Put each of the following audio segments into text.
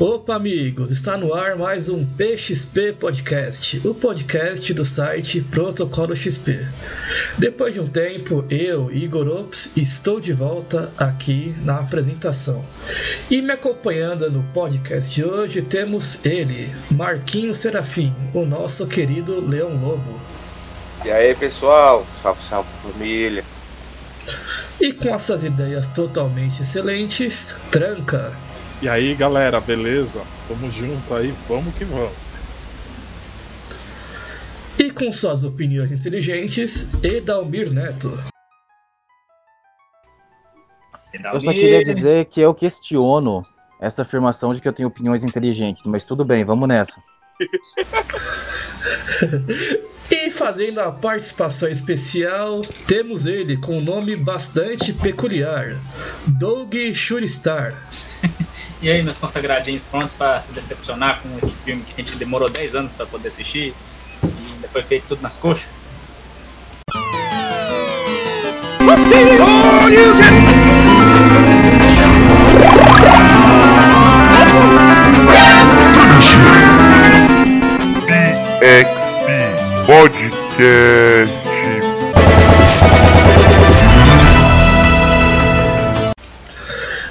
Opa, amigos! Está no ar mais um PXP Podcast, o podcast do site Protocolo XP. Depois de um tempo, eu, Igor Ops, estou de volta aqui na apresentação. E me acompanhando no podcast de hoje temos ele, Marquinho Serafim, o nosso querido Leão Lobo. E aí, pessoal? Salve, salve família! E com essas ideias totalmente excelentes, tranca! E aí, galera, beleza? Tamo junto aí, vamos que vamos. E com suas opiniões inteligentes, Edalmir Neto. Eu só queria dizer que eu questiono essa afirmação de que eu tenho opiniões inteligentes, mas tudo bem, vamos nessa. e fazendo a participação especial, temos ele com um nome bastante peculiar: Doug Shuristar. E aí, meus consagradinhos, prontos para se decepcionar com esse filme que a gente demorou 10 anos para poder assistir e ainda foi feito tudo nas coxas?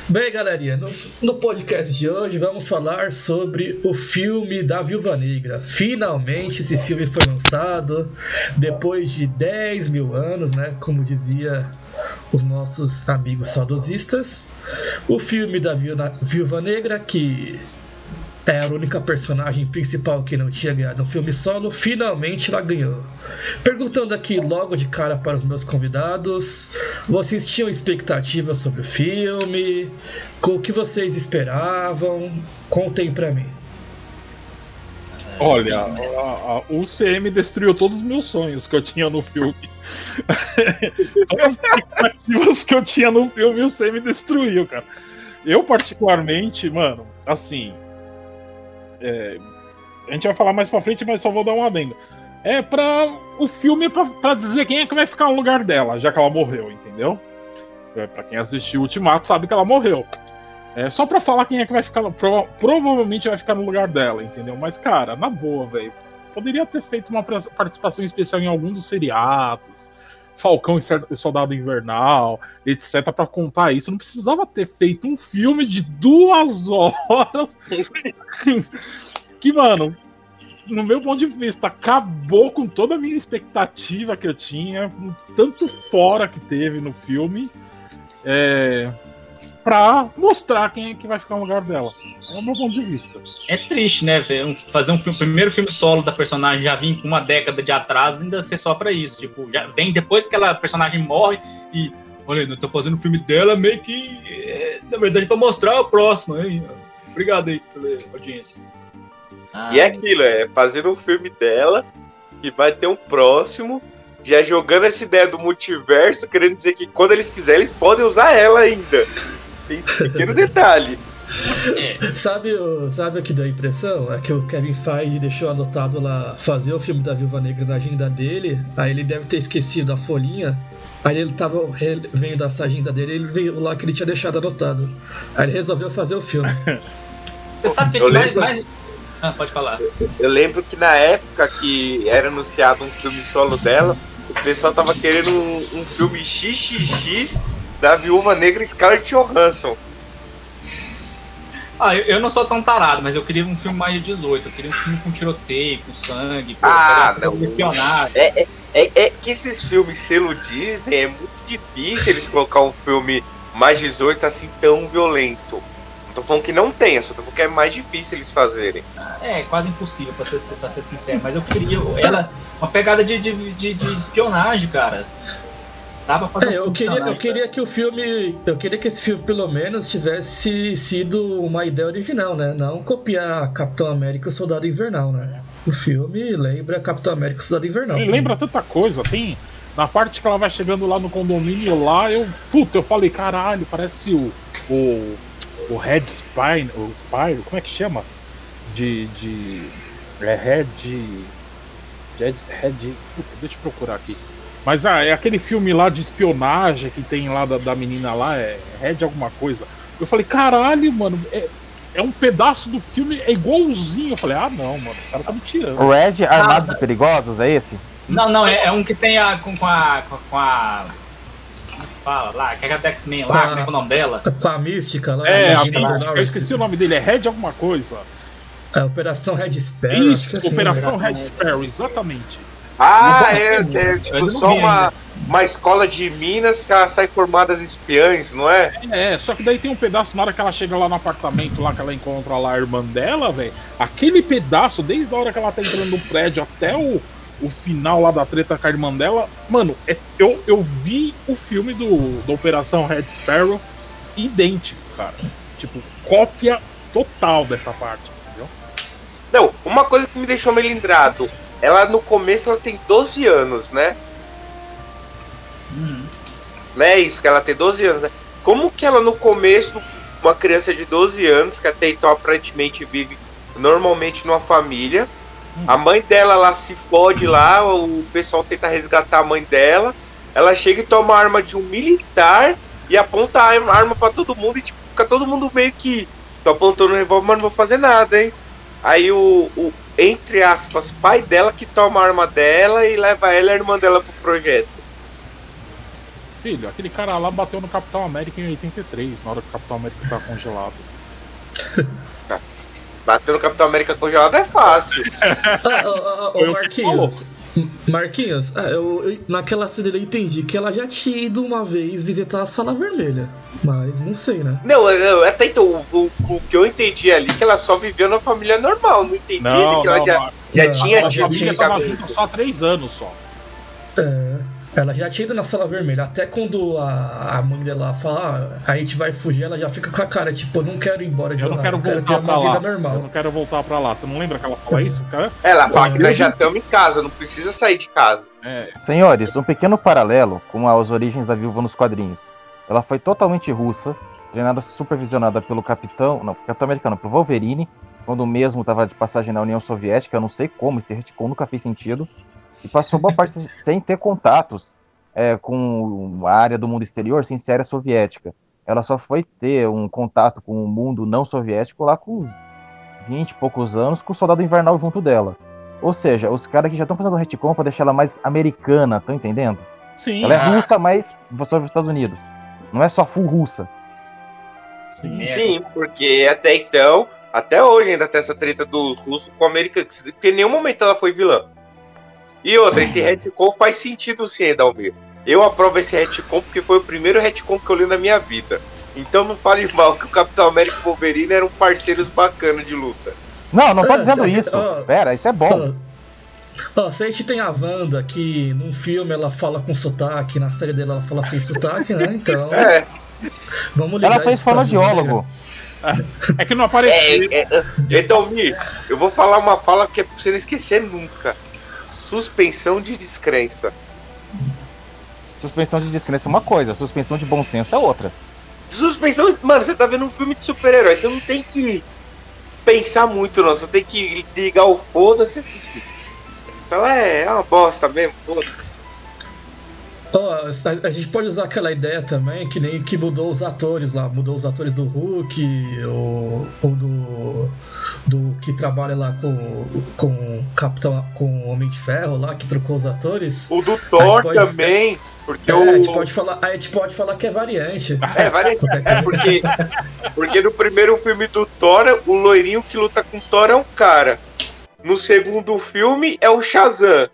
Bem, galerinha, no, no, podcast de hoje vamos falar sobre o filme da Viúva Negra. Finalmente esse filme foi lançado depois de 10 mil anos, né? Como dizia os nossos amigos saudosistas. O filme da Viúva Negra que era a única personagem principal que não tinha ganhado um filme solo, finalmente ela ganhou. Perguntando aqui logo de cara para os meus convidados, vocês tinham expectativas sobre o filme? Com o que vocês esperavam? Contem para mim. Olha, a, a, o CM destruiu todos os meus sonhos que eu tinha no filme. Todas as expectativas que eu tinha no filme, o CM destruiu, cara. Eu, particularmente, mano, assim, é, a gente vai falar mais pra frente, mas só vou dar uma adenda. É pra. O filme é pra, pra dizer quem é que vai ficar no lugar dela, já que ela morreu, entendeu? É, pra quem assistiu o Ultimato sabe que ela morreu. É só pra falar quem é que vai ficar. Prova, provavelmente vai ficar no lugar dela, entendeu? Mas, cara, na boa, velho. Poderia ter feito uma participação especial em algum dos seriados. Falcão e Soldado Invernal, etc, para contar isso. Não precisava ter feito um filme de duas horas que, mano, no meu ponto de vista, acabou com toda a minha expectativa que eu tinha, tanto fora que teve no filme. É, pra mostrar quem é que vai ficar no lugar dela. É o meu ponto de vista. É triste, né? Fazer um filme, primeiro filme solo da personagem já vir com uma década de atraso ainda ser só pra isso. Tipo, já vem depois que aquela personagem morre e. Olha, eu tô fazendo o filme dela meio que. É, na verdade, pra mostrar o próximo, hein? Obrigado aí pela audiência. Ah, e é aquilo, é fazer um filme dela que vai ter um próximo já jogando essa ideia do multiverso, querendo dizer que quando eles quiserem, eles podem usar ela ainda. Tem pequeno detalhe. É. Sabe, o, sabe o que deu a impressão? É que o Kevin Feige deixou anotado lá fazer o filme da Viúva Negra na agenda dele, aí ele deve ter esquecido a folhinha, aí ele tava vendo essa agenda dele, ele viu lá que ele tinha deixado anotado. Aí ele resolveu fazer o filme. Você sabe que, que mais, mais... Ah, pode falar. Eu lembro que na época que era anunciado um filme solo dela, o pessoal tava querendo um, um filme XXX da Viúva Negra Scarlett Johansson. Ah, eu, eu, não sou tão tarado, mas eu queria um filme mais de 18. Eu queria um filme com tiroteio, com sangue, com ah, espionagem. É, é, é, é, que esses filmes selo Disney é muito difícil eles colocar um filme mais 18 assim tão violento. Não tô falando que não tenha, só tô falando que é mais difícil eles fazerem. É, quase impossível, pra ser, pra ser sincero. Mas eu queria ela, uma pegada de, de, de, de espionagem, cara. Dá fazer é, um eu queria, eu queria que o filme. Eu queria que esse filme, pelo menos, tivesse sido uma ideia original, né? Não copiar Capitão América e o Soldado Invernal, né? O filme lembra Capitão América e o Soldado Invernal. Ele lembra tanta coisa, tem. Na parte que ela vai chegando lá no condomínio lá, eu. Puta, eu falei, caralho, parece o. O. O Red Spine. O Spyro, como é que chama? De. de é Red. Red. Red puta, deixa eu procurar aqui. Mas ah, é aquele filme lá de espionagem que tem lá da, da menina lá, é Red alguma coisa. Eu falei, caralho, mano, é, é um pedaço do filme, é igualzinho. Eu falei, ah não, mano, os caras tá me tirando. O Red Armados e Perigosos, é esse? Não, não, é, é um que tem a. com, com a. com, com a. Como é que fala lá? Que é a X-Men lá, a- como é que é o nome dela? Com a mística lá. É, a mística, eu Norris. esqueci o nome dele, é Red alguma coisa. É, Operação Red Sparrow. acho Isso, que assim, Operação? Red Sparrow, exatamente. Ah, é, é eu tipo só uma, uma escola de Minas que ela sai formada as espiãs, não é? É, só que daí tem um pedaço na hora que ela chega lá no apartamento, lá que ela encontra lá a irmã dela, velho. Aquele pedaço, desde a hora que ela tá entrando no prédio até o, o final lá da treta com a irmã dela, mano, é- eu, eu vi o filme do, da Operação Red Sparrow idêntico, cara. Tipo, cópia total dessa parte, entendeu? Não, uma coisa que me deixou melindrado, ela no começo ela tem 12 anos, né? Uhum. Não é isso, que ela tem 12 anos, né? Como que ela no começo, uma criança de 12 anos, que até então aparentemente vive normalmente numa família, a mãe dela lá se fode lá, o pessoal tenta resgatar a mãe dela, ela chega e toma a arma de um militar e aponta a arma- pra todo mundo e tipo, fica todo mundo meio que tô apontando o revólver, mas não vou fazer nada, hein? Aí o, o, entre aspas, pai dela que toma a arma dela e leva ela e a irmã dela pro projeto. Filho, aquele cara lá bateu no Capitão América em 83, na hora que o Capitão América tá congelado. Bater no Capitão América congelado é fácil. Ah, ah, ah, Foi Ô, o que Marquinhos. Marquinhos, ah, eu, eu- naquela cena eu entendi que ela já tinha ido uma vez visitar a Sala Vermelha. Mas não sei, né? Não, eu- eu- até então, o, o- o que eu entendi ali é que ela só viveu na família normal. Não entendi Não, que ela não, já, já Não, tinha A tido só há três anos só. É, ela já tinha ido na Sala Vermelha. Até quando a, a mãe dela fala, ah, a gente vai fugir, ela já fica com a cara, tipo, eu não quero ir embora de Eu não lá, quero eu quero ter voltar pra uma lá. vida normal. Eu não quero voltar pra lá. Você não lembra que ela fala isso, cara? Ela fala que Eu nós já vi- estamos em casa, não precisa sair de casa. É. Senhores, um pequeno paralelo com as origens da viúva nos quadrinhos. Ela foi totalmente russa, treinada supervisionada pelo capitão, não, capitão americano, pelo Wolverine, quando o mesmo estava de passagem na União Soviética, eu não sei como, esse retcon nunca fez sentido, e passou boa parte sem ter contatos é, com a área do mundo exterior, sem ser área soviética. Ela só foi ter um contato com o mundo não soviético lá com uns 20 e poucos anos, com o soldado invernal junto dela. Ou seja, os caras que já estão fazendo retcon pra deixar ela mais americana, estão entendendo? Sim. Ela é Ah, russa, mas sobre os Estados Unidos. Não é só full russa. sim. Sim, porque até então, até hoje ainda tem essa treta dos russos com o americano, porque em nenhum momento ela foi vilã. E outra, esse retcon faz sentido sim, Dalmir. Eu aprovo esse retcon porque foi o primeiro retcon que eu li na minha vida. Então não fale mal que o Capitão América e o Wolverine eram parceiros bacanas de luta. Não, não tô Ah, dizendo isso. ó. Pera, isso é bom. Ó, se a gente tem a Wanda que num filme ela fala com sotaque, na série dela ela fala sem sotaque, né? Então, É, vamos ligar Ela fez fonoaudiólogo. É que não apareceu. é, é, é, Dalmir, eu vou falar uma fala que é pra você não esquecer nunca. Suspensão de descrença. Suspensão de descrença é uma coisa, suspensão de bom senso é outra. Suspensão, mano, você tá vendo um filme de super-herói, você não tem que pensar muito, não. Você tem que ligar o foda-se e assistir. Fala, é, é uma bosta mesmo, foda-se. Ó, a, a gente pode usar aquela ideia também, que nem que mudou os atores lá, mudou os atores do Hulk, o, que trabalha lá com com o Capitão, com o Homem de Ferro lá, que trocou os atores. O do Thor pode- também, porque É, o. a gente pode falar, a gente pode falar que é variante. É, várias- é, porque, porque no primeiro filme do Thor, o loirinho que luta com o Thor é um cara. No segundo filme é o Shazam.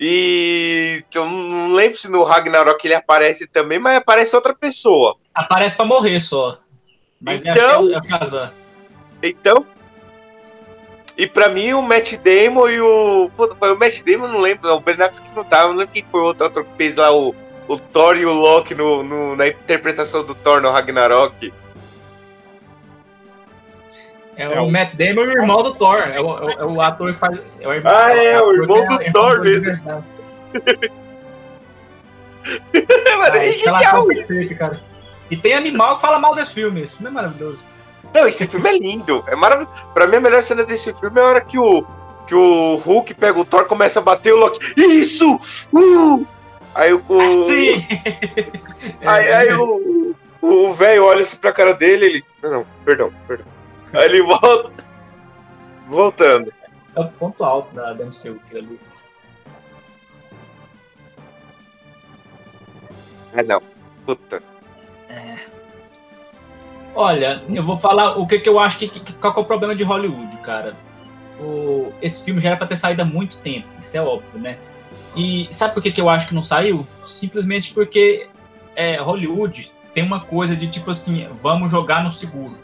E eu não lembro se no Ragnarok ele aparece também, mas aparece outra pessoa. Aparece pra morrer só. Mas é- Então- é o Shazam. Então. E pra mim o Matt Damon e o. Puta, foi o Matt Damon, não lembro, não, o Ben Affleck não tava, não lembro quem foi o outro ator que fez lá o, o Thor e o Loki no, no- na interpretação do Thor no Ragnarok. É, É o o- Matt Damon e o irmão do Thor. É o, é o- é ator que faz. É o irmão, Ah, é, o irmão do é Thor de mesmo. Mano, é Ah, genial isso. cara. E tem animal que fala mal desse filme. Esse filme é maravilhoso. Não, esse filme é lindo. É maravilhoso. Pra mim, a melhor cena desse filme é a hora que o, que o Hulk pega o Thor, começa a bater o Loki. Isso! Uh! Aí o. Ah, sim! Aí, aí o o velho olha assim pra cara dele ele. Não, não, perdão, perdão. Aí ele volta. Voltando. É o ponto alto da, da MCU, aquilo ali. Ah, não. Puta. Olha, eu vou falar o que, que eu acho que, que- qual que é o problema de Hollywood, cara. O, esse filme já era pra ter saído há muito tempo, isso é óbvio, né? E sabe por que, que eu acho que não saiu? Simplesmente porque é, Hollywood tem uma coisa de tipo assim, vamos jogar no seguro.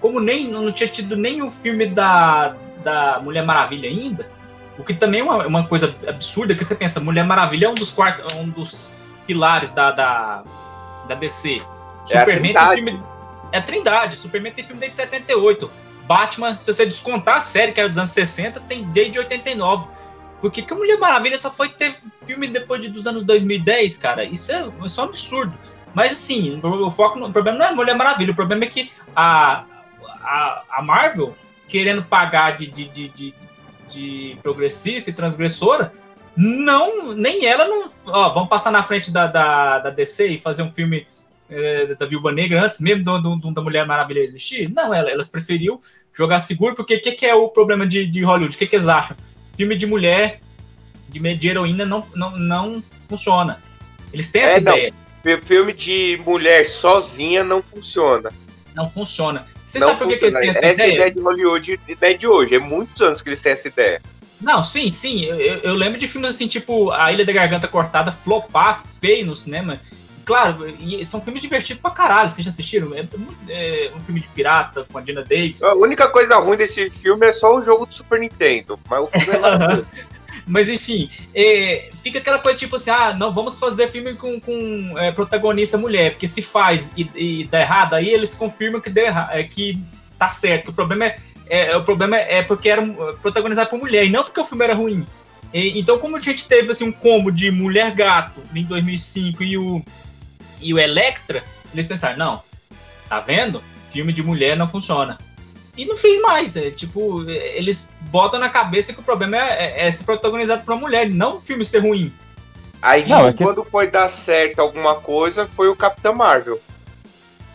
Como nem não tinha tido nem o filme da, da Mulher Maravilha ainda, o que também é uma, uma coisa absurda que você pensa, Mulher Maravilha é um dos quartos, um dos pilares da, da, da DC. É Superman tem Trindade. filme. É Trindade. Superman tem filme desde 78. Batman, se você descontar a série, que era dos anos 60, tem desde 89. Por que, a Mulher Maravilha só foi ter filme depois de, dos anos 2010, cara? Isso é, isso é um absurdo. Mas assim, o, foco, o problema não é Mulher Maravilha, o problema é que a, a, a Marvel, querendo pagar de, de, de, de, de progressista e transgressora, não, nem ela não. Ó, vamos passar na frente da, da, da DC e fazer um filme é, da Viúva Negra antes mesmo do, do- da Mulher Maravilha existir? Não, ela- elas preferiu jogar seguro, porque o que, que é o problema de, de Hollywood? O que, que eles acham? Filme de mulher, de, de heroína, não, não, não funciona. Eles têm essa É, não. ideia. Fi- Filme de mulher sozinha não funciona. Não funciona. Você não sabe por que, que eles têm essa, essa é ideia? ideia de Hollywood ideia de hoje. É muitos anos que eles têm essa ideia. Não, sim, sim. Eu, eu- eu lembro de filmes assim, tipo A Ilha da Garganta Cortada, flopar feio no cinema. Claro, são filmes divertidos pra caralho. Vocês já assistiram? É, é um filme de pirata com a Dina Davis. A única coisa ruim desse filme é só o jogo do Super Nintendo. Mas o filme é maravilhoso. Mas enfim, é, fica aquela coisa tipo assim: ah, não vamos fazer filme com, com é, protagonista mulher, porque se faz e, e dá errado, aí eles confirmam que, deu erra- é, que tá certo. O problema é, é- o problema é porque era uh, protagonizado por mulher, e não porque o filme era ruim. E- então, como a gente teve assim, um combo de Mulher Gato em 2005 e o, e o Electra, eles pensaram: não, tá vendo? Filme de mulher não funciona. E não fez mais. É, tipo, é, eles botam na cabeça que o problema é, é- é ser protagonizado por uma mulher, não o filme ser ruim. Aí, tipo, Não, é que- quando foi dar certo alguma coisa, foi o Capitão Marvel.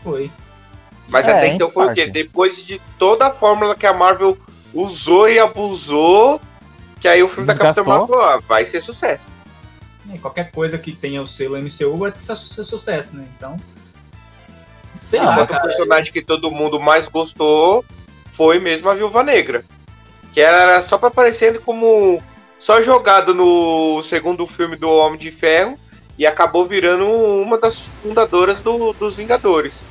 Foi. Mas É, até então foi o parte. quê? Depois de toda a fórmula que a Marvel usou e abusou, que aí o filme da Capitã Desgastou. Marvel falou, ah, vai ser sucesso. É, qualquer coisa que tenha o selo MCU vai ser, ser sucesso, né? Então. Sei Ah, lá, o personagem que todo mundo mais gostou foi mesmo a Viúva Negra. Que era só pra aparecer como só jogado no segundo filme do Homem de Ferro e acabou virando uma das fundadoras do- dos Vingadores.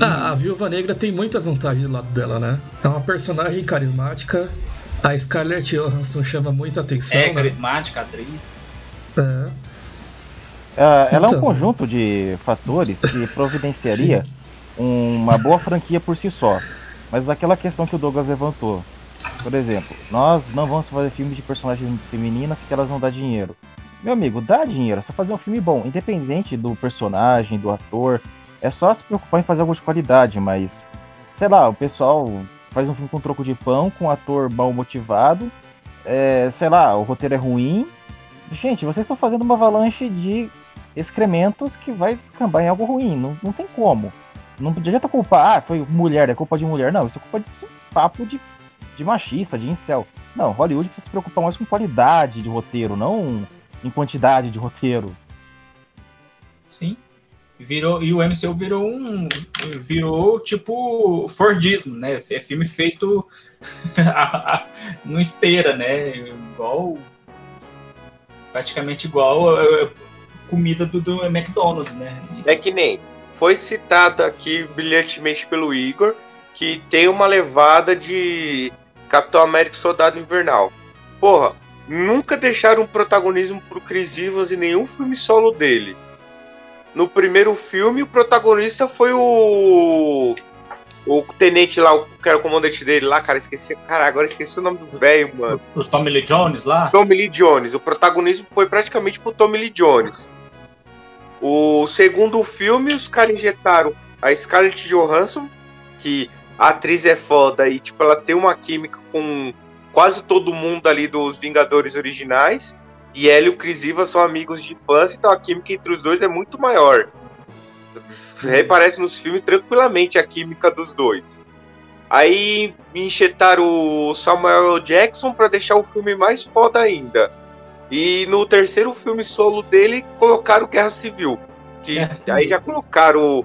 Ah, a Viúva Negra tem muita vontade do lado dela, né? É uma personagem carismática. A Scarlett Johansson chama muita atenção. É né? carismática, atriz. É. É, ela é um Então. conjunto de fatores que providenciaria uma boa franquia por si só. Mas aquela questão que o Douglas levantou. Por exemplo, nós não vamos fazer filme de personagens femininas que elas não dão dinheiro. Meu amigo, dá dinheiro, é só fazer um filme bom, independente do personagem, do ator. É só se preocupar em fazer algo de qualidade, mas sei lá, o pessoal faz um filme com troco de pão, com um ator mal motivado. É, sei lá, o roteiro é ruim. Gente, vocês estão fazendo uma avalanche de excrementos que vai descambar em algo ruim. Não, não tem como. Não adianta culpar, ah, foi mulher, é culpa de mulher. Não, isso é culpa de papo de, de machista, de incel. Não, Hollywood precisa se preocupar mais com qualidade de roteiro, não em quantidade de roteiro. Sim. Virou, e o MCU virou um. Virou tipo Fordismo, né? É filme feito no esteira, né? Igual. Praticamente igual a comida do, do McDonald's, né? É que nem foi citado aqui brilhantemente pelo Igor que tem uma levada de Capitão América Soldado Invernal. Porra, nunca deixaram um protagonismo pro Chris Evans em nenhum filme solo dele. No primeiro filme, o protagonista foi o. O tenente lá, o que era o comandante dele lá, cara, esqueci. Cara, agora esqueci o nome do velho, mano. O Tommy Lee Jones lá. Tommy Lee Jones. O protagonismo foi praticamente pro Tommy Lee Jones. O segundo filme, os caras injetaram a Scarlett Johansson, que a atriz é foda e, tipo, ela tem uma química com quase todo mundo ali dos Vingadores originais. E ela e o Chris Evans são amigos de infância, então a química entre os dois é muito maior. Reparece nos filmes tranquilamente a química dos dois. Aí enxetaram o Samuel. Jackson pra deixar o filme mais foda ainda. E no terceiro filme solo dele, colocaram Guerra Civil. Que aí já colocaram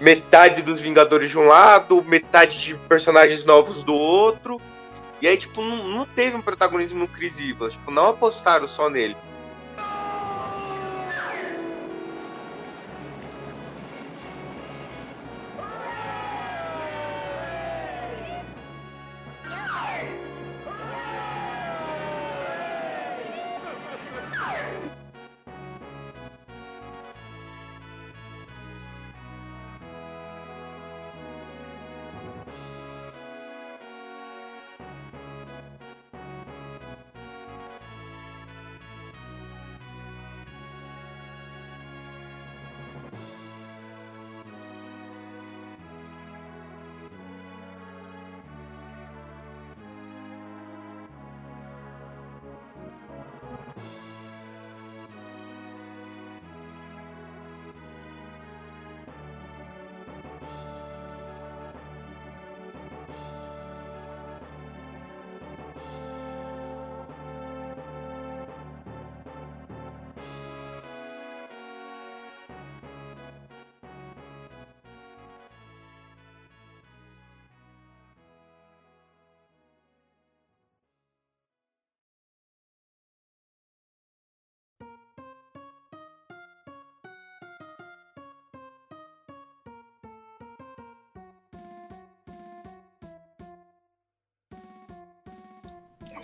metade dos Vingadores de um lado, metade de personagens novos do outro. E aí, tipo, não, não teve um protagonismo no Chris Evans. Tipo, não apostaram só nele.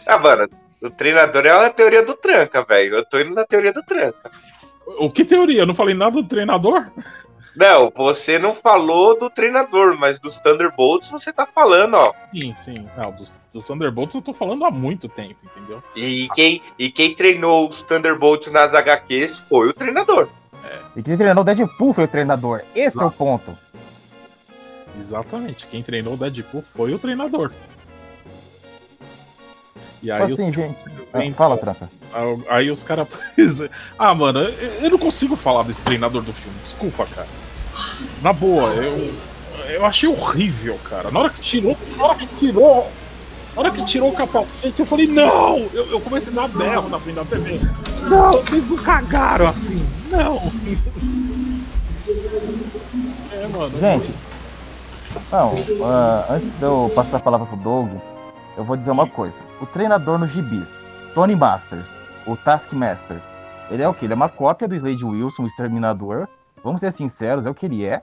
Ah, mano, o treinador é a teoria do tranca, velho. Eu tô indo na teoria do tranca. O que teoria? Eu não falei nada do treinador? Não, você não falou do treinador, mas dos Thunderbolts você tá falando, ó. Sim, sim. Não, dos, dos Thunderbolts eu tô falando há muito tempo, entendeu? E quem, e quem treinou os Thunderbolts nas HQs foi o treinador. E quem treinou o Deadpool foi o treinador. Esse é o ponto. Exatamente. Quem treinou o Deadpool foi o treinador. E aí, assim, gente. Ah, Então, fala, Tranca. aí- os caras. ah, mano, eu, não consigo falar desse treinador do filme. Desculpa, cara. Na boa, eu. Eu achei horrível, cara. Na hora que tirou. Na hora que tirou. Na hora que tirou o capacete, eu falei, não! Eu, eu comecei a dar berro na frente da TV. Não, vocês não cagaram assim. Não! É, mano. Gente, não, ah, antes de eu passar a palavra pro Doug, eu vou dizer uma coisa. O treinador no gibis, Tony Masters, o Taskmaster, ele é o quê? Ele é uma cópia do Slade Wilson, o Exterminador. Vamos ser sinceros, é o que ele é.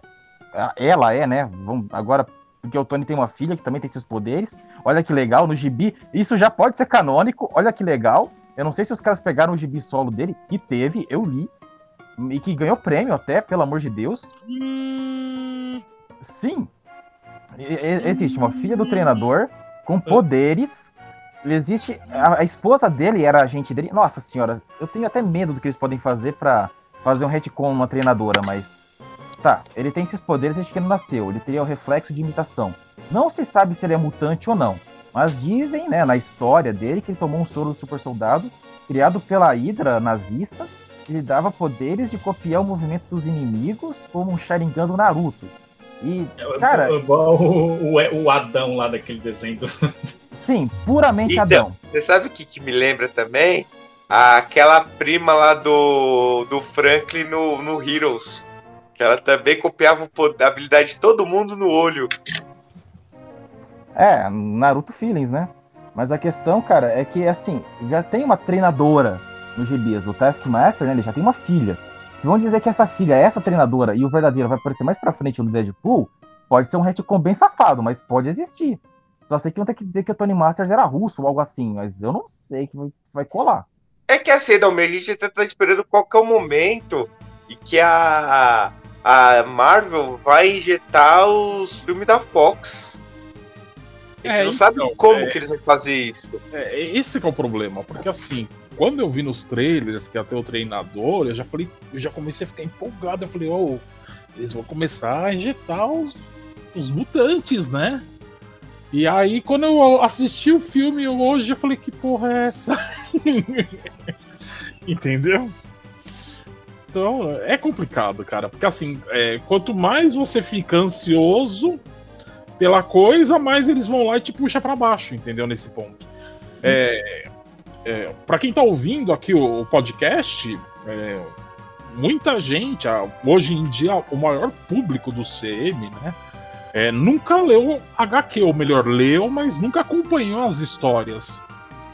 Ah, Ela é, né? Vamos, agora, porque o Tony tem uma filha que também tem seus poderes. Olha que legal, no gibi, isso já pode ser canônico, olha que legal. Eu não sei se os caras pegaram o gibi solo dele, que teve, eu li. E que ganhou prêmio até, pelo amor de Deus. Sim. Existe uma filha do treinador com poderes. Existe. A, a esposa dele era agente dele. Nossa senhora, eu tenho até medo do que eles podem fazer pra fazer um retcon numa treinadora, mas. Tá, ele tem esses poderes desde que ele nasceu. Ele teria o reflexo de imitação. Não se sabe se ele é mutante ou não. Mas dizem, né, na história dele, que ele tomou um soro do super soldado, criado pela Hydra nazista, que lhe dava poderes de copiar o movimento dos inimigos, como um Sharingan do Naruto. E, cara, É igual o, o, o Adão lá daquele desenho do. sim, puramente Então. Adão. Você sabe o que, que me lembra também? Aquela prima lá do, do Franklin no, no Heroes. Que ela também copiava a habilidade de todo mundo no olho. É, Naruto Feelings, né? Mas a questão, cara, é que, assim, já tem uma treinadora no GBs, o Taskmaster, né? Ele já tem uma filha. Se vão dizer que essa filha é essa treinadora e o verdadeiro vai aparecer mais pra frente no Deadpool, pode ser um retcon bem safado, mas pode existir. Só sei que vão ter que dizer que o Tony Masters era russo ou algo assim, mas eu não sei que vai- se vai colar. É que assim, Dalmer, a gente tá, tá esperando qual que é momento e que a, a Marvel vai injetar os filmes da Fox. A gente É, não sabe então, como é- que eles vão fazer isso. É, esse que é o problema, porque assim, quando eu vi nos trailers que ter o treinador, eu já falei, eu já comecei a ficar empolgado. Eu falei, oh, eles vão começar a injetar os, os mutantes, né? E aí, quando eu assisti o filme hoje, eu falei, que porra é essa? Entendeu? Então, é complicado, cara, porque assim, é, quanto mais você fica ansioso pela coisa, mas eles vão lá e te puxa para baixo, entendeu? Nesse ponto. É, é, para quem tá ouvindo aqui o, o podcast, é, muita gente, hoje em dia, o maior público do CM, né? é, nunca leu HQ, ou melhor, leu, mas nunca acompanhou as histórias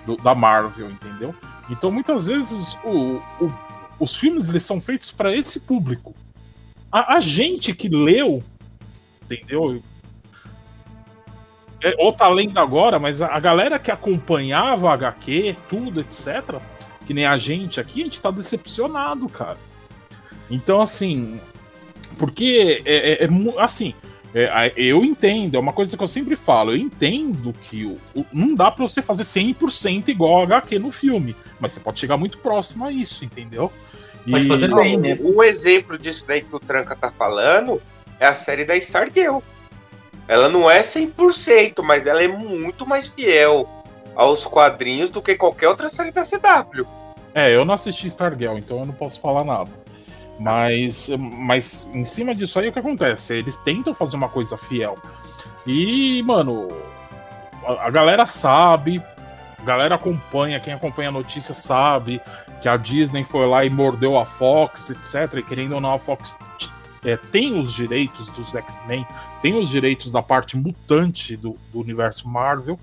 do- da Marvel, entendeu? Então, muitas vezes, o- o- os filmes eles são feitos para esse público. A, a gente que leu, entendeu? É, ou tá lendo agora, mas a, a galera que acompanhava a HQ, tudo, etc., que nem a gente aqui, a gente tá decepcionado, cara. Então, assim, porque é, é- é assim, é, eu entendo, é uma coisa que eu sempre falo, eu entendo que o, o- não dá pra você fazer 100% igual a HQ no filme, mas você pode chegar muito próximo a isso, entendeu? Pode fazer bem, né? Um exemplo disso daí que o Tranca tá falando é a série da Stargirl. Ela não é 100%, mas ela é muito mais fiel aos quadrinhos do que qualquer outra série da CW. É, eu não assisti Stargirl, então eu não posso falar nada. Mas, mas em cima disso aí, o que acontece? Eles tentam fazer uma coisa fiel. E, mano, a, a galera sabe, a galera acompanha, quem acompanha a notícia sabe que a Disney foi lá e mordeu a Fox, etc. E querendo ou não, a Fox é, tem os direitos dos X-Men, tem os direitos da parte mutante do, do universo Marvel.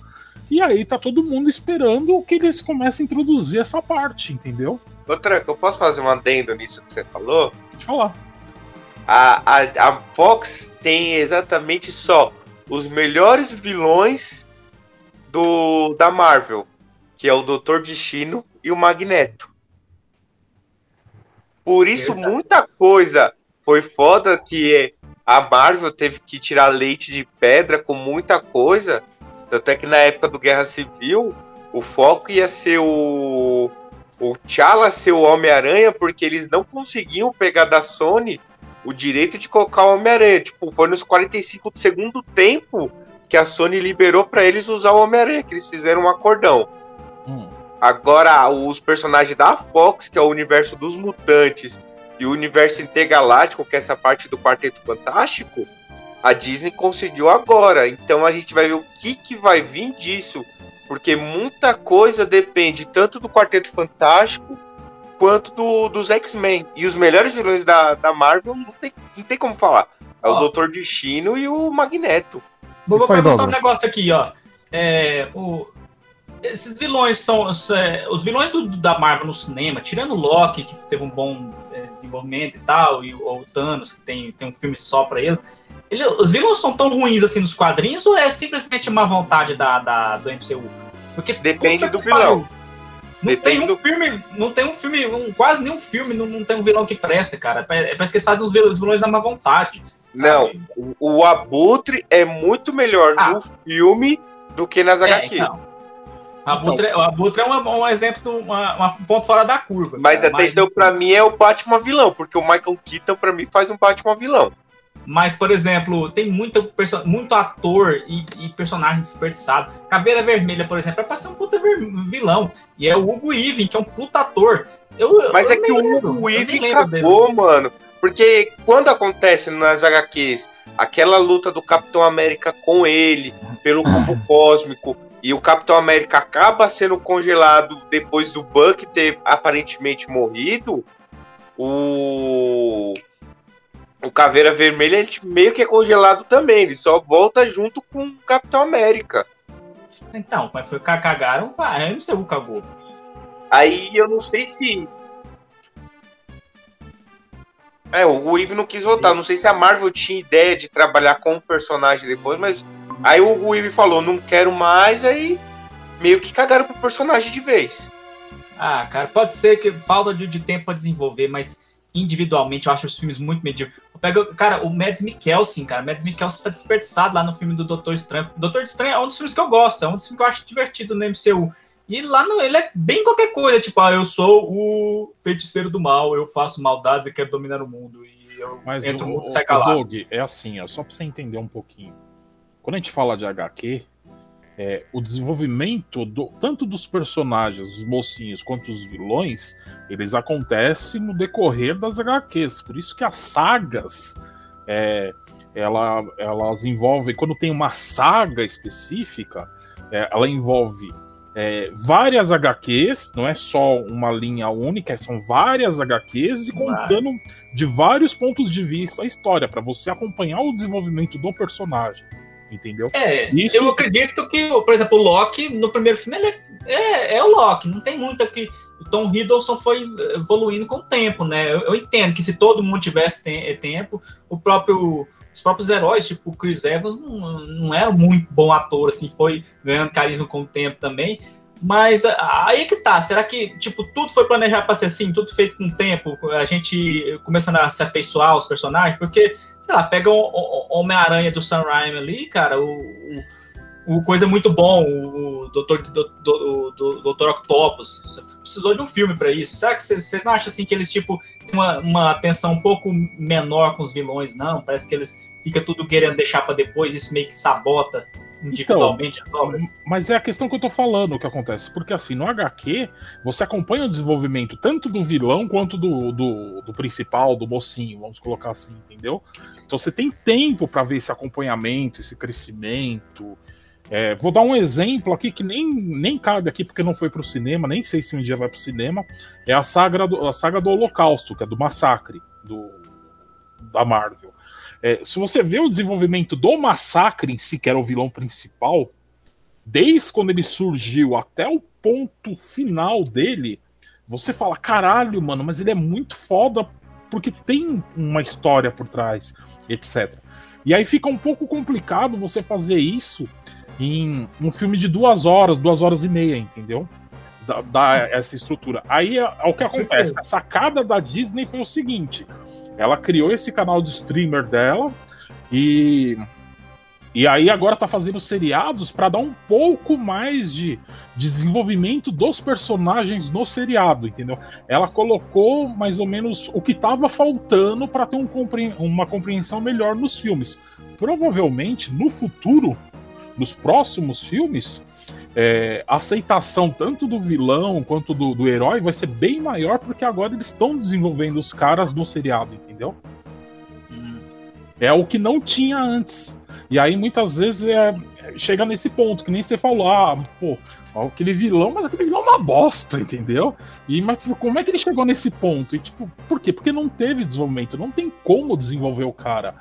E aí tá todo mundo esperando que eles comecem a introduzir essa parte, entendeu? Ô, Tranca, eu posso fazer um adendo nisso que você falou? Deixa eu falar. A, a, a Fox tem exatamente só os melhores vilões do da Marvel, que é o Doutor Destino e o Magneto. Por isso, Verdade. muita coisa foi foda que a Marvel teve que tirar leite de pedra com muita coisa. Tanto é que na época do Guerra Civil, o foco ia ser o, o T'Challa ser o Homem-Aranha, porque eles não conseguiam pegar da Sony o direito de colocar o Homem-Aranha. Tipo, foi nos 45 do segundo tempo que a Sony liberou pra eles usar o Homem-Aranha, que eles fizeram um acordão. Hum. Agora, os personagens da Fox, que é o universo dos mutantes, e o universo intergaláctico, que é essa parte do Quarteto Fantástico, a Disney conseguiu agora. Então a gente vai ver o que, que vai vir disso. Porque muita coisa depende tanto do Quarteto Fantástico quanto do- dos X-Men. E os melhores vilões da, da Marvel não tem, não tem como falar. É o Ó. Doutor Destino e o Magneto. Vou, vou perguntar um negócio aqui, ó. É, o- esses vilões são. os, é, os vilões do- da Marvel no cinema, tirando o Loki, que teve um bom é, desenvolvimento e tal, e o, Thanos, que tem, tem um filme só pra ele, ele- Os vilões são tão ruins assim nos quadrinhos ou é simplesmente má vontade da, da- do MCU? Porque Depende do que pariu. vilão. Não Depende tem um do- filme, não tem um filme, um- quase nenhum filme não, não tem um vilão que presta, cara. É parece que eles fazem os vilões, da má vontade. Não, o, o Abutre é muito melhor Ah. no filme do que nas É, HQs. O Abutre, o Abutre é um, um exemplo, de uma- uma- um ponto fora da curva. Mas cara. até então, pra mim, é o Batman vilão, porque o Michael Keaton, pra mim, faz um Batman vilão. Mas, por exemplo, tem muito, muito ator e, e personagem desperdiçado. Caveira Vermelha, por exemplo, é pra ser um puta vilão. E é o Hugo Weaving, que é um puta ator. Eu, Mas eu é que o Hugo Weaving lembro dele. mano. Porque quando acontece nas HQs aquela luta do Capitão América com ele, pelo cubo cósmico, e o Capitão América acaba sendo congelado depois do Buck ter aparentemente morrido, o. O Caveira Vermelha ele meio que é congelado também, ele só volta junto com o Capitão América. Então, mas foi cagaram, vai, eu não sei o cagou. Aí eu não sei se. É, o Weave não quis voltar. Não sei se a Marvel tinha ideia de trabalhar com o personagem depois, mas. Aí o Weave falou, não quero mais, aí meio que cagaram pro personagem de vez. Ah, cara, pode ser que falta de, de tempo pra desenvolver, mas individualmente eu acho os filmes muito medíocres. Eu pego, cara, o Mads Mikkelsen, cara, Mads Mikkelsen tá desperdiçado lá no filme do Doutor Estranho. O Doutor Estranho é um dos filmes que eu gosto, é um dos filmes que eu acho divertido no MCU. E lá no, ele é bem qualquer coisa, tipo, ah, eu sou o feiticeiro do mal, eu faço maldades e quero dominar o mundo. E eu Mas entro o, no mundo o, e sai o calado. Doug, é assim, ó, só pra você entender um pouquinho. Quando a gente fala de HQ, é, o desenvolvimento do- tanto dos personagens, os mocinhos, quanto os vilões, eles acontecem no decorrer das HQs. Por isso que as sagas, é, ela, elas envolvem, quando tem uma saga específica, é, ela envolve é, várias HQs, não é só uma linha única, são várias HQs e contando de vários pontos de vista a história, para você acompanhar o desenvolvimento do personagem. Entendeu? É, Isso- eu acredito que, por exemplo, o Loki, no primeiro filme, ele é, é, é o Loki, não tem muito que. O Tom Hiddleston foi evoluindo com o tempo, né? Eu, eu entendo que se todo mundo tivesse te- tempo, o próprio, os próprios heróis, tipo o Chris Evans, não, não é um muito bom ator, assim, foi ganhando carisma com o tempo também. Mas aí que tá, será que, tipo, tudo foi planejado para ser assim, tudo feito com o tempo, a gente começando a se afeiçoar aos personagens? Porque, sei lá, pega o, o- Homem-Aranha do Sam Raimi ali, cara, o, o, o coisa muito bom, o, Doutor, do, do, do- Doutor Octopus, você precisou de um filme para isso. Será que vocês não acham assim que eles, tipo, têm uma, uma atenção um pouco menor com os vilões, não? Parece que eles ficam tudo querendo deixar para depois, isso meio que sabota individualmente as obras. Mas é a questão que eu tô falando o que acontece. Porque assim, no HQ, você acompanha o desenvolvimento tanto do vilão quanto do, do, do principal, do mocinho, vamos colocar assim, entendeu? Então você tem tempo para ver esse acompanhamento, esse crescimento. É, vou dar um exemplo aqui que nem, nem cabe aqui porque não foi pro cinema, nem sei se um dia vai pro cinema. É a saga do, a saga do Holocausto, que é do massacre do, da Marvel. É, se você vê o desenvolvimento do massacre em si, que era o vilão principal, desde quando ele surgiu até o ponto final dele, você fala: caralho, mano, mas ele é muito foda porque tem uma história por trás, etc. E aí fica um pouco complicado você fazer isso em um filme de duas horas, duas horas e meia, entendeu? Da, da essa estrutura. Aí é, é o que acontece. A sacada da Disney foi o seguinte: ela criou esse canal de streamer dela e e aí agora tá fazendo seriados para dar um pouco mais de desenvolvimento dos personagens no seriado, entendeu? Ela colocou mais ou menos o que tava faltando para ter um compre- uma compreensão melhor nos filmes. Provavelmente no futuro, nos próximos filmes, é, a aceitação tanto do vilão quanto do, do herói vai ser bem maior porque agora eles estão desenvolvendo os caras no seriado, entendeu? É o que não tinha antes. E aí muitas vezes é, chega nesse ponto, que nem você falou, ah, pô, aquele vilão, mas aquele vilão é uma bosta, entendeu? E mas como é que ele chegou nesse ponto? E tipo, por quê? Porque não teve desenvolvimento, não tem como desenvolver o cara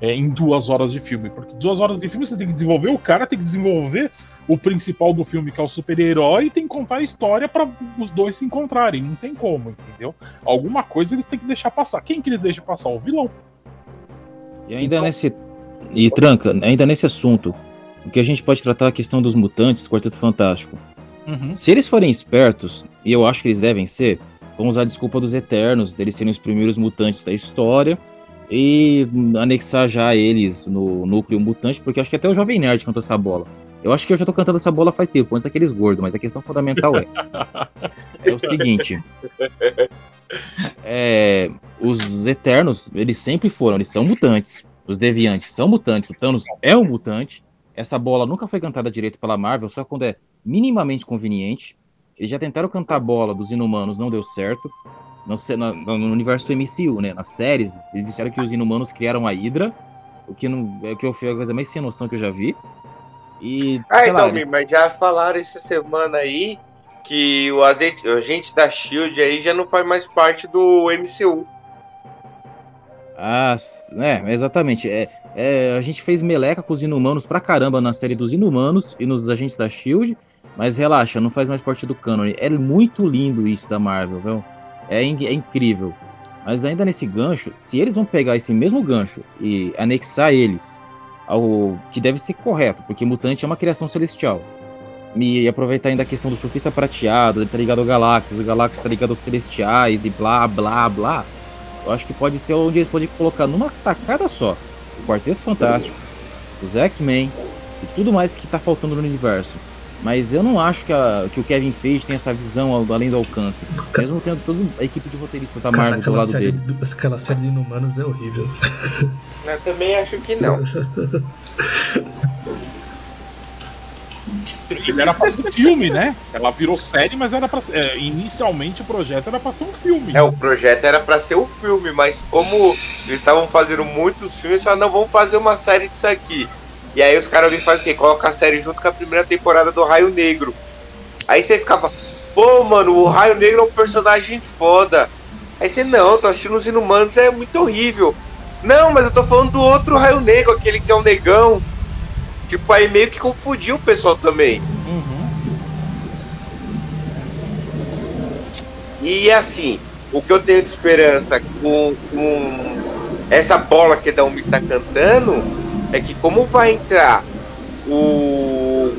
é, em duas horas de filme. Porque duas horas de filme você tem que desenvolver o cara, tem que desenvolver o principal do filme, que é o super-herói, e tem que contar a história para os dois se encontrarem. Não tem como, entendeu? Alguma coisa eles têm que deixar passar. Quem que eles deixam passar? O vilão. E ainda nesse. E tranca, ainda nesse assunto, o que a gente pode tratar é a questão dos mutantes, Quarteto Fantástico. Uhum. Se eles forem espertos, e eu acho que eles devem ser, vão usar a desculpa dos Eternos, deles serem os primeiros mutantes da história, e anexar já eles no núcleo mutante, porque acho que até o Jovem Nerd cantou essa bola. Eu acho que eu já tô cantando essa bola faz tempo, antes daqueles gordos, mas a questão fundamental é. é o seguinte. É, os Eternos, eles sempre foram, eles são mutantes. Os Deviantes são mutantes, o Thanos é um mutante. Essa bola nunca foi cantada direito pela Marvel, só quando é minimamente conveniente. Eles já tentaram cantar a bola dos Inumanos, não deu certo. No, na- no universo do MCU, né? Nas séries, eles disseram que os Inumanos criaram a Hydra, o que não é o que foi a coisa mais sem noção que eu já vi. E Ah, sei lá, então, eles- mas já falaram essa semana aí que o azeite- o agente da Shield aí já não faz mais parte do MCU. Ah, é, exatamente. É, é, a gente fez meleca com os inumanos pra caramba na série dos inumanos e nos agentes da Shield, mas relaxa, não faz mais parte do cânone. É muito lindo isso da Marvel, viu? É, in- é incrível. Mas ainda nesse gancho, se eles vão pegar esse mesmo gancho e anexar eles ao que deve ser correto, porque mutante é uma criação celestial. E aproveitar ainda a questão do surfista prateado, ele tá ligado ao Galactus, o Galactus tá ligado aos celestiais e blá blá blá. Eu acho que pode ser onde eles podem colocar numa tacada só o Quarteto Fantástico, os X-Men e tudo mais que tá faltando no universo. Mas eu não acho que, a- que o Kevin Feige tem essa visão ao- além do alcance. Mesmo tendo toda a equipe de roteiristas da Cara, Marvel do aquela lado série, dele. do- aquela série de Inumanos é horrível. Eu também acho que não. Ele era pra ser filme, né? Ela virou série, mas era pra ser. é, inicialmente o projeto era pra ser um filme. É, o projeto era pra ser um filme, mas como eles estavam fazendo muitos filmes, eles falaram, não, vamos fazer uma série disso aqui. E aí os caras vêm e fazem o quê? Coloca a série junto com a primeira temporada do Raio Negro. Aí você ficava, pô, mano, o Raio Negro é um personagem foda. Aí você, não, tô assistindo os Inumanos, é muito horrível. Não, mas eu tô falando do outro Raio Negro, aquele que é um negão. Tipo, aí meio que confundiu o pessoal também. Uhum. E assim, o que eu tenho de esperança com, com essa bola que a Umi tá cantando é que como vai entrar o,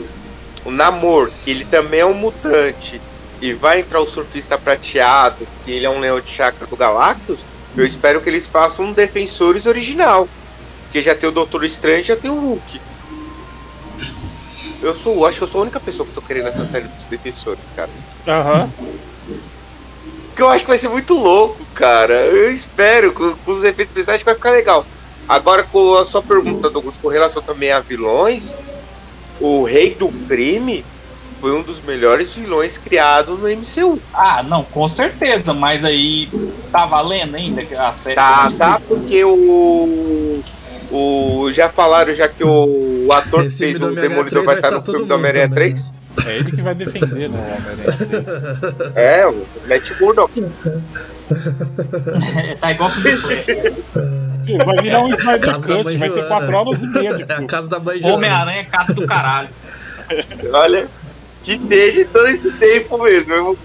o Namor, que ele também é um mutante, e vai entrar o surfista prateado, que ele é um leão de chakra do Galactus, eu espero que eles façam um Defensores original. Porque já tem o Doutor Estranho e já tem o Hulk. Eu sou, acho que eu sou a única pessoa que tô querendo essa série dos Defensores, cara. Aham. Porque eu acho que vai ser muito louco, cara. Eu espero, com, com os efeitos especiais, acho que vai ficar legal. Agora, com a sua pergunta, Douglas, com relação também a vilões, o Rei do Crime foi um dos melhores vilões criados no MCU. Ah, não, com certeza, mas aí tá valendo ainda que a série. Tá, tá, porque o. O, já falaram já que o, o ator que fez o Demolidor 3 vai estar tá no filme do Homem-Aranha também, 3. É ele que vai defender, né? o Homem-Aranha 3. É, o Matt Murdock. tá igual do Flash. Vai virar um Snyder Casa da Cut, vai ter Joana. 4 horas e meia de É a filme. casa da mãe. Homem-Aranha é casa do caralho. Olha, que desde todo esse tempo mesmo. Eu vou,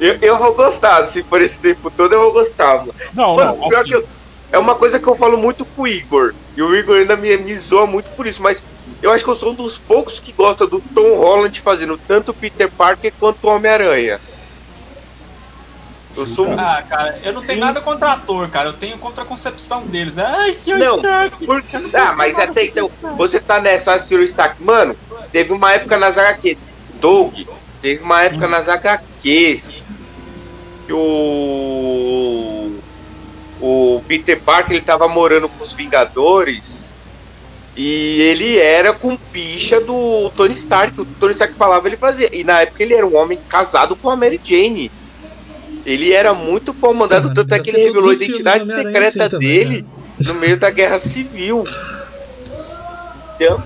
eu, eu vou gostar, se for esse tempo todo, eu vou gostar. Mano. Não, Mano, não, pior assim, que eu- é uma coisa que eu falo muito com o Igor. E o Igor ainda me, me zoa muito por isso, mas eu acho que eu sou um dos poucos que gosta do Tom Holland fazendo tanto Peter Parker quanto Homem-Aranha. Eu sou um Ah, cara, eu não tenho Sim. nada contra ator, cara. Eu tenho contra a concepção deles. Ai, senhor Não, Stark. Por... Ah, mas até então, você tá nessa, Sr. Stark. Mano, teve uma época nas HQ. Doug, teve uma época nas HQ que o. O Peter Parker ele tava morando com os Vingadores e ele era com picha do Tony Stark. O Tony Stark falava, ele fazia. E na época ele era um homem casado com a Mary Jane. Ele era muito pau mandado, Mano, tanto é que ele revelou a identidade secreta assim também, dele no meio da guerra civil. Então,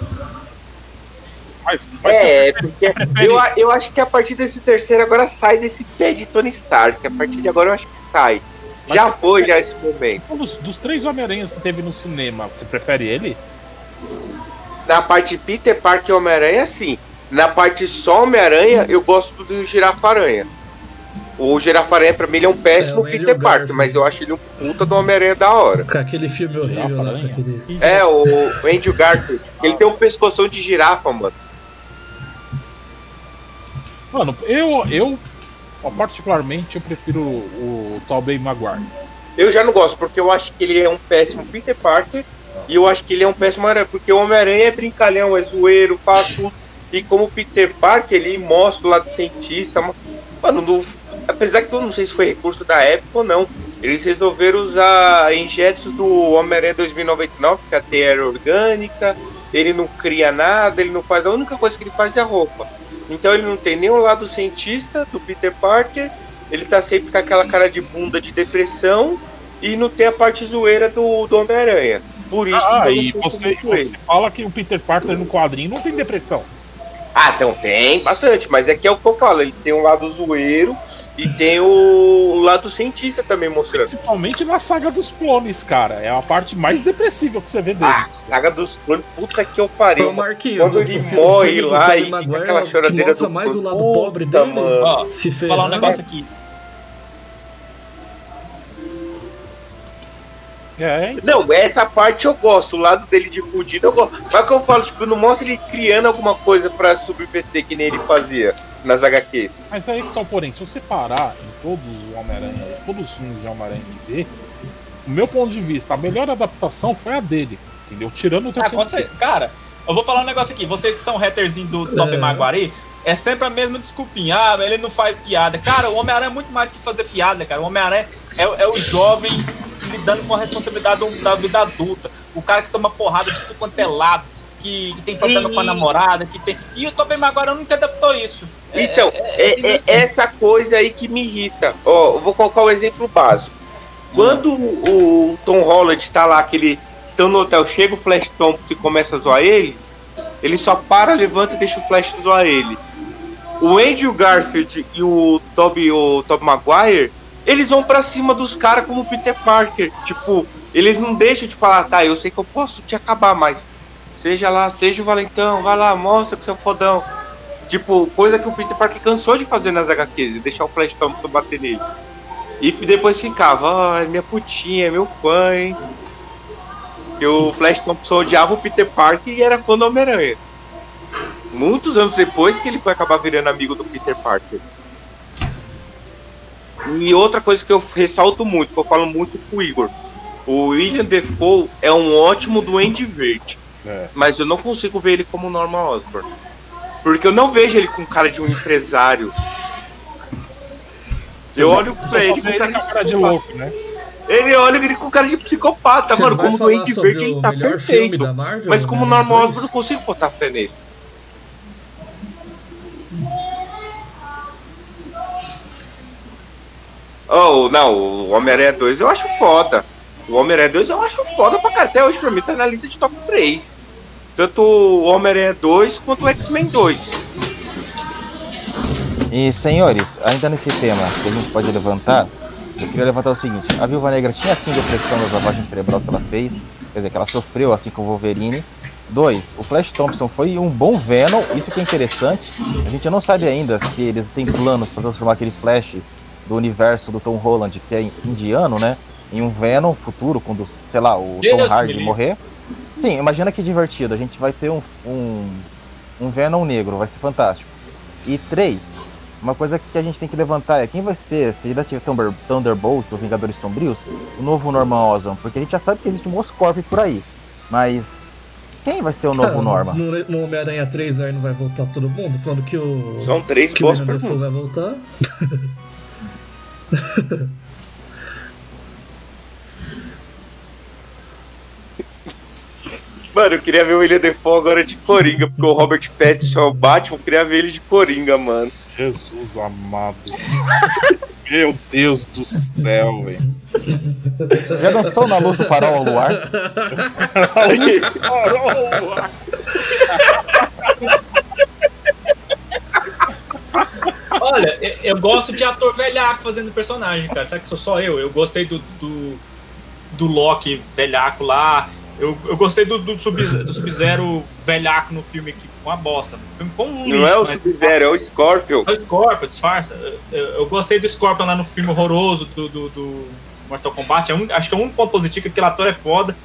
mas vai ser- é, porque prefere- eu, eu acho que a partir desse terceiro agora sai desse pé de Tony Stark. A partir de agora eu acho que sai. Mas Já foi, já esse momento. um dos, dos três Homem-Aranhas que teve no cinema, você prefere ele? Na parte Peter Parker e Homem-Aranha, sim. Na parte só Homem-Aranha, eu gosto do Girafa-Aranha. O Girafa-Aranha, pra mim, ele é um péssimo É, Peter Parker, Garfield. mas eu acho ele um puta do Homem-Aranha da hora. Com aquele filme horrível lá, com Girafa-aranha? aquele... É, o Andrew Garfield. Ele tem um pescoção de girafa, mano. Mano, eu, eu particularmente, eu prefiro o, o Tobey Maguire. Eu já não gosto, porque eu acho que ele é um péssimo Peter Parker. E eu acho que ele é um péssimo Aranha, porque o Homem-Aranha é brincalhão, é zoeiro, faz tudo. E como Peter Parker, ele mostra o lado cientista. ma- Mano, no- apesar que eu não sei se foi recurso da época ou não, eles resolveram usar injetos do Homem-Aranha 2099, que a teia era orgânica, ele não cria nada, ele não faz. A única coisa que ele faz é a roupa. Então ele não tem nem o lado cientista do Peter Parker, ele tá sempre com aquela cara de bunda de depressão e não tem a parte zoeira do, do Homem-Aranha. Por isso Ah, e você, você fala que o Peter Parker no quadrinho não tem depressão. Ah, então tem bastante, mas é que é o que eu falo, ele tem um lado zoeiro e tem o, lado cientista também mostrando. Principalmente na saga dos clones, cara. É a parte mais depressiva que você vê dele. Ah, saga dos clones, puta que eu mano. Marquinhos, Quando ele morre lá e fica aquela que choradeira do mais o lado puta, pobre dele, mano. Ó, se falar um negócio aqui. É, Não, essa parte eu gosto, o lado dele de fudido eu gosto. Mas o que eu falo, tipo, não mostra ele criando alguma coisa pra subverter que nem ele fazia nas HQs. mas aí que tá o porém. Se você parar em todos os Homem-Aranha, todos os filmes de Homem-Aranha e ver, o meu ponto de vista, a melhor adaptação foi a dele. Entendeu? Tirando o Ah, terceiro. certeza. Cara, eu vou falar um negócio aqui. Vocês que são hatterzinho do Tobey É. Maguire, é sempre a mesma desculpinha. Ah, ele não faz piada. Cara, o Homem-Aranha é muito mais do que fazer piada, cara. O Homem-Aranha é, é o jovem lidando com a responsabilidade do- da vida adulta. O cara que toma porrada de tudo quanto é lado. que, que tem problema E- com a namorada, que tem. E o Tobey Maguire nunca adaptou isso. É- Então, é- é, é essa coisa aí que me irrita. Ó, eu vou colocar um exemplo básico. Quando o Tom Holland tá lá, que eles estão no hotel, chega o Flash Thompson e começa a zoar ele, ele só para, levanta e deixa o Flash zoar ele. O Andrew Garfield e o Tobey, o Tobey Maguire, eles vão pra cima dos caras como Peter Parker. Tipo, eles não deixam de falar, tá, eu sei que eu posso te acabar, mas seja lá, seja o valentão, vai lá, mostra que você é um fodão. Tipo, coisa que o Peter Parker cansou de fazer nas HQs, deixar o Flash Thompson bater nele. E depois ficava, ó, é minha putinha, é meu fã, hein? E o Flash Thompson odiava o Peter Parker e era fã do Homem-Aranha. Muitos anos depois que ele foi acabar virando amigo do Peter Parker. E outra coisa que eu ressalto muito, que eu falo muito com o Igor. O William Defoe é um ótimo Duende Verde. É. Mas eu não consigo ver ele como Norman Osborn. Porque eu não vejo ele com cara de um empresário. Eu olho pra ele com cara de louco, né? Ele olha ele com cara de psicopata, Você mano. Como sobre Verde ele tá perfeito. Marvel, Mas como Norman 2? Osborn eu não consigo botar fé nele. Oh, não, o Homem-Aranha 2 eu acho foda. O Homem-Aranha 2 eu acho foda pra caralho. Até hoje pra mim tá na lista de top 3. Tanto o Homem-Aranha 2 quanto o X-Men 2. E, senhores, ainda nesse tema que a gente pode levantar, eu queria levantar o seguinte: a Viúva Negra tinha sim depressão das lavagem cerebral que ela fez, quer dizer, que ela sofreu assim com o Wolverine. Dois, o Flash Thompson foi um bom Venom, isso que é interessante. A gente não sabe ainda se eles têm planos para transformar aquele Flash do universo do Tom Holland, que é indiano, né? Em um Venom futuro, quando, sei lá, o Tom Hardy morrer. Sim, imagina que divertido. A gente vai ter um, um, um Venom negro, vai ser fantástico. E três, uma coisa que a gente tem que levantar é quem vai ser, se ainda tiver Thunder, Thunderbolt ou Vingadores Sombrios, o novo Norman Osborn. Porque a gente já sabe que existe um Oscorp por aí. Mas quem vai ser o novo Ah, Norman? No, no Homem-Aranha 3 aí não vai voltar todo mundo? Falando que o. São três que o boas Dafoe vai voltar. Mano, eu queria ver o William Defoe agora de Coringa, porque o Robert Pattinson é o Batman, eu queria ver ele de Coringa, mano. Jesus amado. Meu Deus do céu, velho. Já dançou na luz do farol ao luar? Olha, eu, eu gosto de ator velhaco fazendo personagem, cara. Sabe que sou só eu? Eu gostei do, do, do Loki velhaco lá. Eu, eu gostei do, do Sub- do Sub-Zero velhaco no filme, que foi uma bosta. O filme com um Não é o Sub-Zero, é o Scorpion. É o Scorpion, disfarça. Eu, eu gostei do Scorpion lá no filme horroroso do, do, do Mortal Kombat. É um- acho que é um ponto positivo, que aquele ator é foda.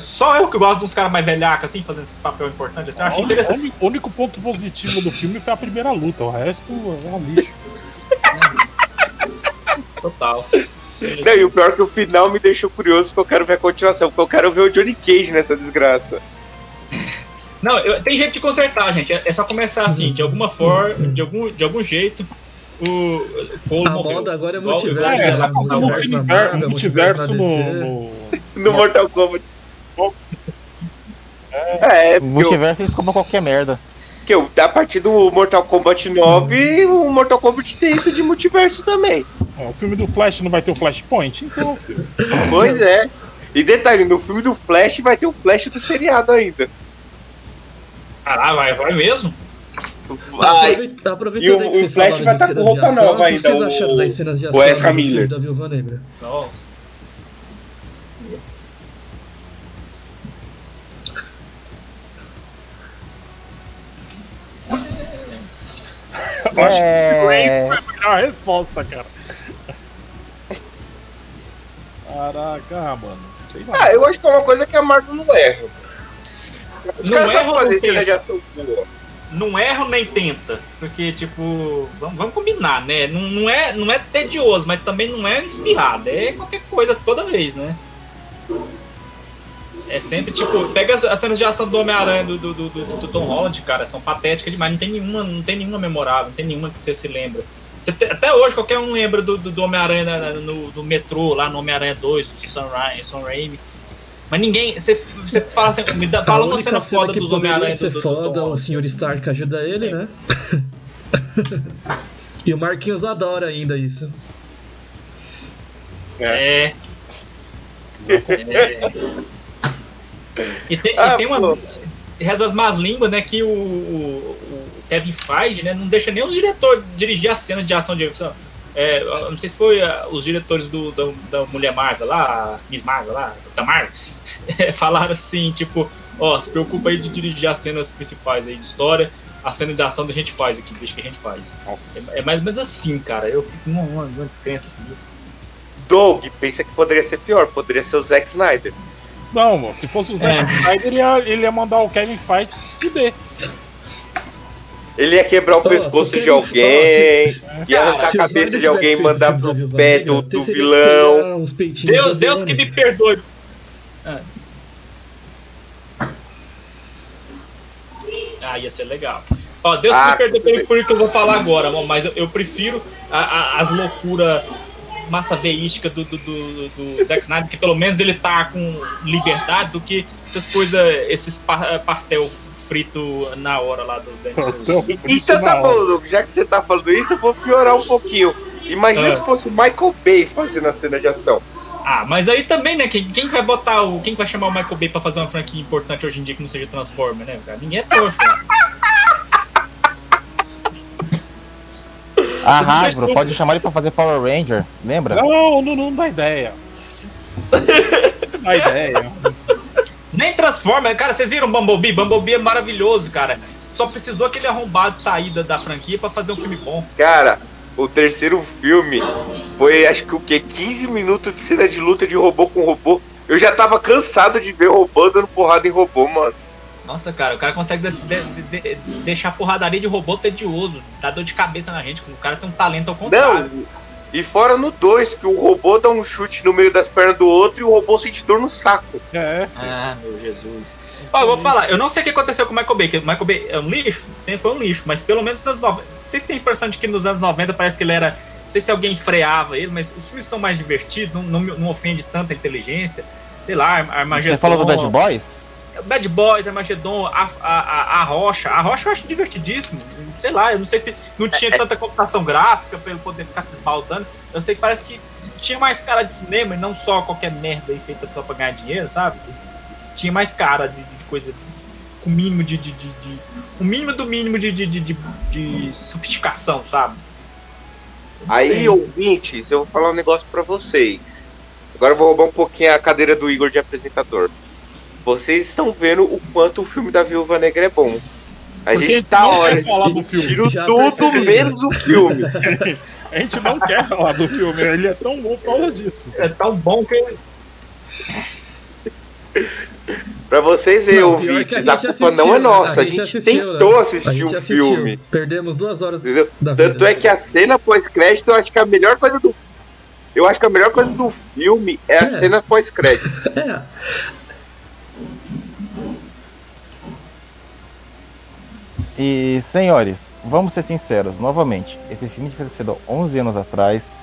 Só eu que gosto de uns caras mais velhacos, assim, fazendo esse papel importante. Assim, eu achei O interessante. o único ponto positivo do filme foi a primeira luta, o resto é um lixo. Total. Não, e o pior é que o final me deixou curioso, porque eu quero ver a continuação, porque eu quero ver o Johnny Cage nessa desgraça. Não, eu- tem jeito de consertar, gente. É é só começar assim, de alguma forma, de algum, de algum jeito, o Cole A morreu. moda agora é multiverso. É, é, só né? passar um Multiverso multiverso, no, no- No Mortal Kombat. É, o- Multiverso eles compram qualquer merda. Porque a partir do Mortal Kombat 9, o Mortal Kombat tem isso de multiverso também. é, o filme do Flash não vai ter o Flashpoint, então, filho. Pois é. E detalhe, no filme do Flash vai ter o Flash do seriado ainda. Caralho, vai, vai mesmo? Vai. Aproveita- Aproveitando E o- aí que o Flash vai de tá com roupa nova O que ainda, vocês o- acharam das cenas de ação Miller. da Viúva Negra? Nossa. Eu acho É... que é a resposta, cara. Caraca, mano. Sei lá. Ah, eu acho que é uma coisa que a Marvel não erra. Os Não caras erra fazer não cena tenta? de ação boa. Não erra nem tenta. Porque, tipo, vamos, vamos combinar, né? Não, não, é, não é tedioso, mas também não é espirrado. É qualquer coisa toda vez, né? É sempre tipo, pega as, as cenas de ação do Homem-Aranha do, do, do, do- do Tom Holland, cara, são patéticas demais. Não tem nenhuma, não tem nenhuma memorável, não tem nenhuma que você se lembra. Você te- até hoje, qualquer um lembra do, do, do Homem-Aranha no, do metrô, lá no Homem-Aranha 2, do Sam, Ra Sam Raimi. Mas ninguém. Você, você fala assim, me dá, fala uma cena cena foda que dos Homem-Aranha do, do, do foda, Tom o Sr. Stark ajuda ele, né? e o Marquinhos adora ainda isso. É. É. E tem, e Ah, tem uma. Reza as más línguas, né? Que o, o- o Kevin Feige, né? Não deixa nem os diretores dirigir a cena de ação de. É, não sei se foi ah, os diretores do, da, da Mulher Marvel lá, a Miss Marvel lá, da Marvel, é, falaram assim, tipo, ó, se preocupa aí de dirigir as cenas principais aí de história, a cena de ação a gente faz aqui, deixa que a gente faz. Nossa. É, é mais ou menos assim, cara. Eu fico numa, numa descrença com isso. Doug pensa que poderia ser pior, poderia ser o Zack Snyder. Não, mano, se fosse o Zack Snyder, ele ia, ele ia mandar o Kevin Feige se fuder. Ele ia quebrar o Ó, pescoço se de alguém, ó, se- ia arrancar a cabeça de alguém e mandar pro pé do, do que vilão. Deus, Deus que me perdoe. Ah, ia ser legal. Ó, Deus que Ah, me perdoe pelo que eu vou falar agora, mas eu, eu prefiro a- a- as loucuras massa veística do, do, do, do Zack Snyder, que pelo menos ele tá com liberdade, do que essas coisas, esses pa- pastel frito na hora lá do. Pastel E- Então tá bom. Doug, já que você tá falando isso, eu vou piorar um pouquinho. Imagina Ah. se fosse o Michael Bay fazendo a cena de ação. Ah, mas aí também, né? Quem, quem vai botar o. Quem vai chamar o Michael Bay pra fazer uma franquia importante hoje em dia que não seja Transformer, né? Ninguém é trouxa. Né? Ah, Hasbro, pode chamar ele pra fazer Power Ranger, lembra? Não, não, não dá ideia. Não dá ideia. Nem Transformer, cara, vocês viram Bumblebee? Bumblebee é maravilhoso, cara. Só precisou aquele arrombado sair da, da franquia pra fazer um filme bom. Cara, o terceiro filme foi acho que o quê? 15 minutos de cena de luta de robô com robô. Eu já tava cansado de ver robô dando porrada em robô, mano. Nossa, cara, o cara consegue des- de- de- de- deixar porradaria de robô tedioso, dá dor de cabeça na gente. O cara tem um talento ao contrário. Não, e fora no 2, que o robô dá um chute no meio das pernas do outro e o robô sente dor no saco. É, Ah, meu Jesus. Ó, eu vou falar, eu não sei o que aconteceu com o Michael Bay, que o Michael Bay é um lixo, sempre foi um lixo, mas pelo menos nos anos 90. Vocês têm a impressão de que nos anos 90 parece que ele era. Não sei se alguém freava ele, mas os filmes são mais divertidos, não, não, não ofende tanta inteligência. Sei lá, Ar- Armagedon. Você falou do Bad Boys? Bad Boys, Armagedon, a, a, a, a Rocha. A Rocha eu acho divertidíssimo. Sei lá, eu não sei se não tinha tanta computação gráfica pra ele poder ficar se esbaldando. Eu sei que parece que tinha mais cara de cinema e não só qualquer merda aí feita pra ganhar dinheiro, sabe? Tinha mais cara de, de coisa com mínimo de, de, de, de- O mínimo do mínimo de, de, de, de- sofisticação, sabe? Aí, sei. ouvintes, eu vou falar um negócio pra vocês. Agora eu vou roubar um pouquinho a cadeira do Igor de apresentador. Vocês estão vendo o quanto o filme da Viúva Negra é bom. A Porque gente tá horas falar do filme. tiro tudo menos o filme. a gente não quer falar do filme, ele é tão bom por causa disso. É tão bom que. Pra vocês verem, Não, ouvintes, a, gente culpa não é assistiu, nossa. A gente gente, assistiu, tentou né? assistir A gente o assistiu. filme. Perdemos duas horas Entendeu? da vida. Tanto é que a cena pós-crédito eu acho que é a melhor coisa do. Eu acho que a melhor coisa do filme é a É. cena pós-crédito. É, E, senhores, vamos ser sinceros, novamente, esse filme devia ter sido 11 anos atrás,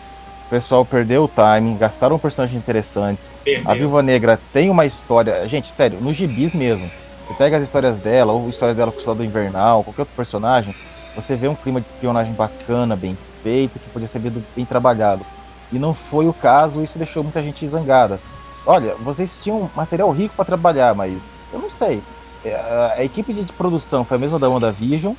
o pessoal perdeu o timing, gastaram personagens interessantes, a Perdeu. Viúva Negra tem uma história, gente, sério, nos gibis mesmo, você pega as histórias dela, ou a história dela com o Soldado Invernal, qualquer outro personagem, você vê um clima de espionagem bacana, bem feito, que podia ser bem bem trabalhado. E não foi o caso, isso deixou muita gente zangada. Olha, vocês tinham material rico para trabalhar, mas eu não sei. A, a equipe de produção foi a mesma da WandaVision,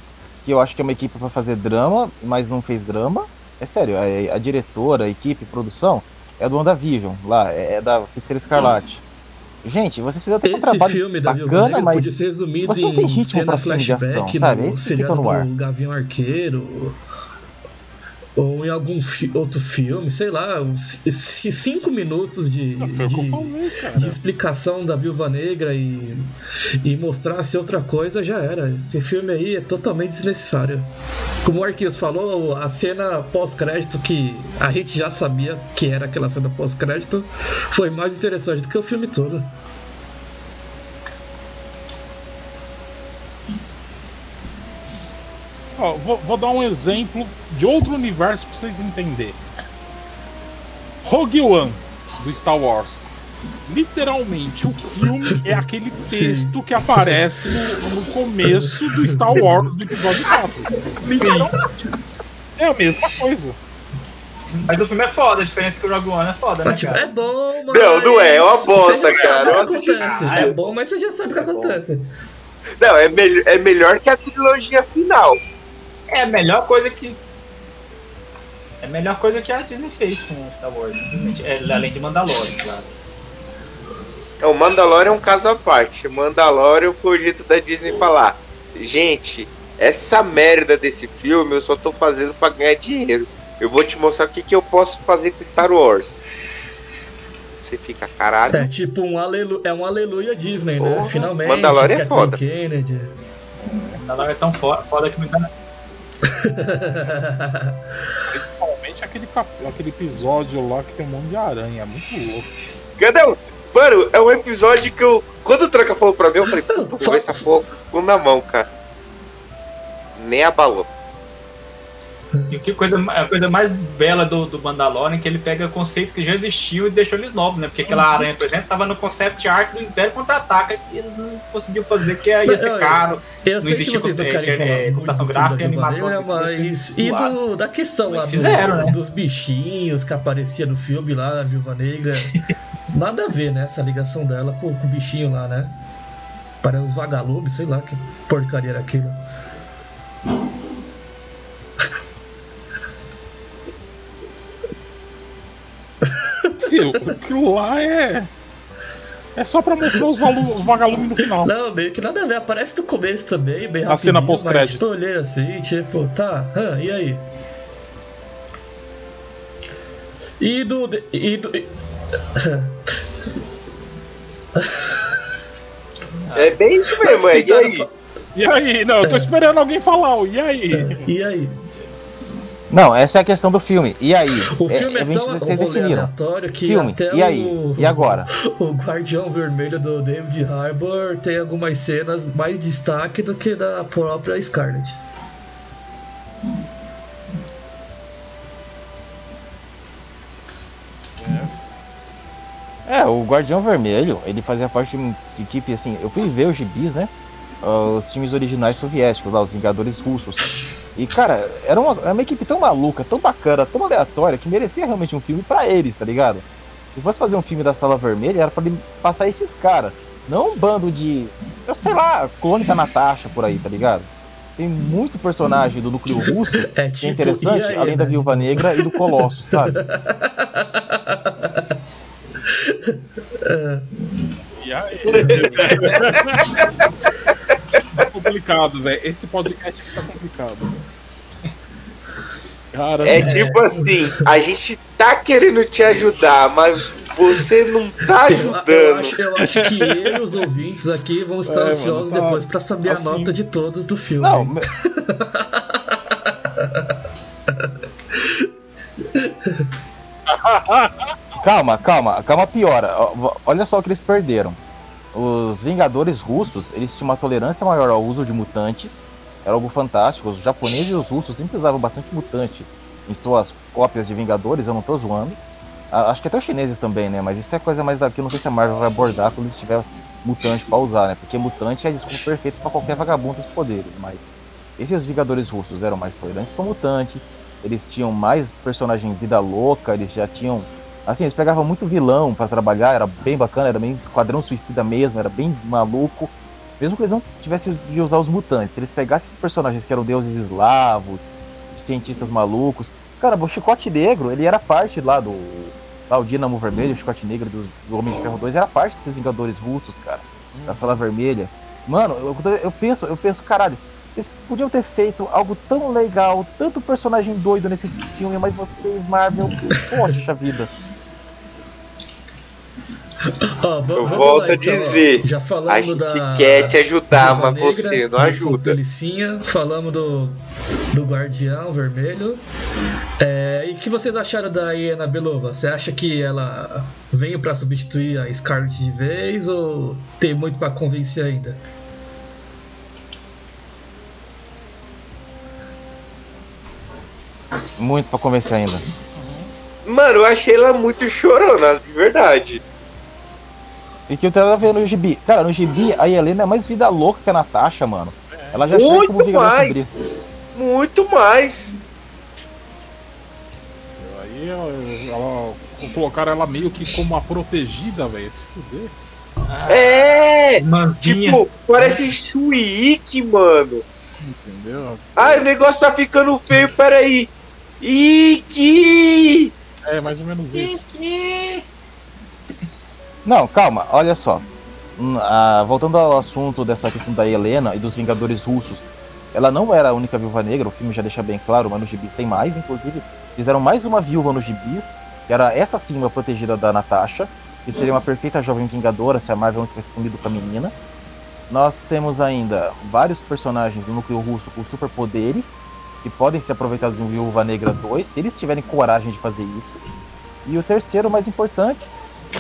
que eu acho que é uma equipe para fazer drama, mas não fez drama. É sério, a, a diretora, a equipe, produção é do WandaVision, lá, é, é da Feiticeira Escarlate. Gente, vocês fizeram até um trabalho filme bacana, mas podia ser resumido você não tem em ritmo cena pra filme de flashback ação, sabe? É isso que fica no ar. Gavião Arqueiro ou em algum fi- outro filme, sei lá, cinco minutos de, de, falei, de explicação da Viúva Negra e, e mostrasse outra coisa, já era. Esse filme aí é totalmente desnecessário. Como o Arqueus falou, a cena pós-crédito, que a gente já sabia que era aquela cena pós-crédito, foi mais interessante do que o filme todo. Ó, vou, vou dar um exemplo de outro universo pra vocês entenderem. Rogue One, do Star Wars. literalmente, o filme é aquele Sim. texto que aparece no, no começo do Star Wars do episódio 4. Literalmente. É a mesma coisa. Mas o filme é foda, a diferença é que o Rogue One é foda, né, Mas, tipo, é cara? bom, mas. Não, não é, é uma bosta, Você já sabe cara. acontece. isso. É bom, mas você já sabe o que É acontece. Não, é, mel é melhor que a trilogia final. É a melhor coisa que. É a melhor coisa que a Disney fez com Star Wars. É, além de Mandalorian, claro. É, o Mandalorian é um caso à parte. O Mandalorian foi o jeito da Disney falar: gente, essa merda desse filme eu só tô fazendo pra ganhar dinheiro. Eu vou te mostrar o que, que eu posso fazer com Star Wars. Você fica, caralho. É tipo um aleluia, é um aleluia Disney, né? Porra, Finalmente. Mandalorian é foda. Kennedy. Mandalorian é tão foda, foda que me dá. Principalmente aquele, cap- aquele episódio lá que tem um monte de aranha. É muito louco. Cadê o. Mano, é um episódio que eu. Quando o Tranca falou pra mim, eu falei, puta, ver essa porra com na mão, cara. Nem abalou. E que coisa, a coisa mais bela do, do Mandalorian é que ele pega conceitos que já existiam e deixou eles novos, né? Porque aquela aranha, por exemplo, tava no concept art do Império Contra-Ataca e eles não conseguiam fazer, que ia ser caro. Eu Não sei que existia não é, é, computação do gráfica e Negra, tem que mas e do, da questão lá Mas do- fizeram, né? dos bichinhos que aparecia no filme lá, a Viúva Negra. Nada a ver, né? Essa ligação dela com, com o bichinho lá, né? Para os vagalumes, sei lá que porcaria era aquilo. Filho, aquilo lá é. É só pra mostrar os, vagalumes no final. Não, meio que nada a ver. Aparece no começo também, bem A rapidinho. cena pós-crédito. tipo, eu olhei assim, tipo, tá, hã, e aí? E do. E do. e- É bem isso mesmo, é. E aí? E aí? Não, eu tô esperando alguém falar. ó, E aí? E aí? Não, essa é a questão do filme. E aí? O filme é, é, tão aleatório que Filme, até e aí? o, E agora? o Guardião Vermelho do David Harbour tem algumas cenas mais destaque do que da própria Scarlet. É, o Guardião Vermelho, ele fazia parte de uma equipe assim. Eu fui ver os gibis, né? Os times originais soviéticos, lá, os Vingadores Russos. E, cara, era uma, era uma equipe tão maluca, tão bacana, tão aleatória, que merecia realmente um filme pra eles, tá ligado? Se fosse fazer um filme da Sala Vermelha, era pra passar esses caras. Não um bando de. Eu sei lá, clone da Natasha por aí, tá ligado? Tem muito personagem do núcleo russo É que é tipo. interessante, e aí, além da né? Viúva Negra e do Colosso, sabe? E aí? tá complicado, velho. Esse podcast aqui tá complicado. Cara, É tipo assim, a gente tá querendo te ajudar, mas você não tá Eu, eu ajudando. acho, eu acho que eu e os ouvintes aqui vão estar É, ansiosos mano, tá depois pra saber assim. a nota de todos do filme. Não, me- calma, calma, calma, piora. Olha só o que eles perderam. Os Vingadores russos, eles tinham uma tolerância maior ao uso de mutantes. Era algo fantástico. Os japoneses e os russos sempre usavam bastante mutante em suas cópias de Vingadores, eu não tô zoando. Acho que até os chineses também, né? Mas isso é coisa mais daqui, eu não sei se a Marvel vai abordar quando eles tiver mutante pra usar, né? Porque mutante é desculpa perfeito pra qualquer vagabundo dos poderes, mas esses Vingadores russos eram mais tolerantes para mutantes, eles tinham mais personagem vida louca, eles já tinham. Assim, eles pegavam muito vilão pra trabalhar, era bem bacana, era bem esquadrão suicida mesmo, era bem maluco. Mesmo que eles não tivessem de usar os mutantes, se eles pegassem esses personagens que eram deuses eslavos, cientistas malucos. Cara, o Chicote Negro, ele era parte lá do. Lá, o Dínamo Vermelho, o Chicote Negro do, do Homem de Ferro 2, era parte desses Vingadores russos, cara. Da Sala Vermelha. Mano, eu, eu penso, eu penso, caralho, eles podiam ter feito algo tão legal, tanto personagem doido nesse filme, mas vocês, Marvel, poxa vida. Ó, va- Eu vamos volto lá, a então, ó. dizer, Já A falamos gente da. quer te ajudar, mas Negra, você não ajuda. Delicinha, falamos do, do Guardião Vermelho. É, e o que vocês acharam da Iena Belova? Você acha que ela veio pra substituir a Scarlet de vez ou tem muito pra convencer ainda? Muito pra convencer ainda. Mano, eu achei ela muito chorona, de verdade. E que eu tava vendo no gibi. Cara, no gibi, a Helena é mais vida louca que a Natasha, mano. Ela já Muito como Vingador mais. Muito mais. Aí ela, ela- colocaram ela meio que como a protegida, velho. Se fuder. É! Manvinha. Tipo, parece Chuik, mano. Entendeu? Ai, o negócio tá ficando feio, peraí. Ike! É, mais ou menos isso. Não, calma, olha só. Hum, ah, voltando ao assunto dessa questão da Helena e dos Vingadores russos, ela não era a única viúva negra, o filme já deixa bem claro, mas nos gibis tem mais, inclusive fizeram mais uma viúva nos gibis, que era essa sim uma protegida da Natasha, que seria uma perfeita jovem vingadora se a Marvel não tivesse fundido com a menina. Nós temos ainda vários personagens do núcleo russo com superpoderes, que podem ser aproveitados em Viúva Negra 2, se eles tiverem coragem de fazer isso. E o terceiro, mais importante,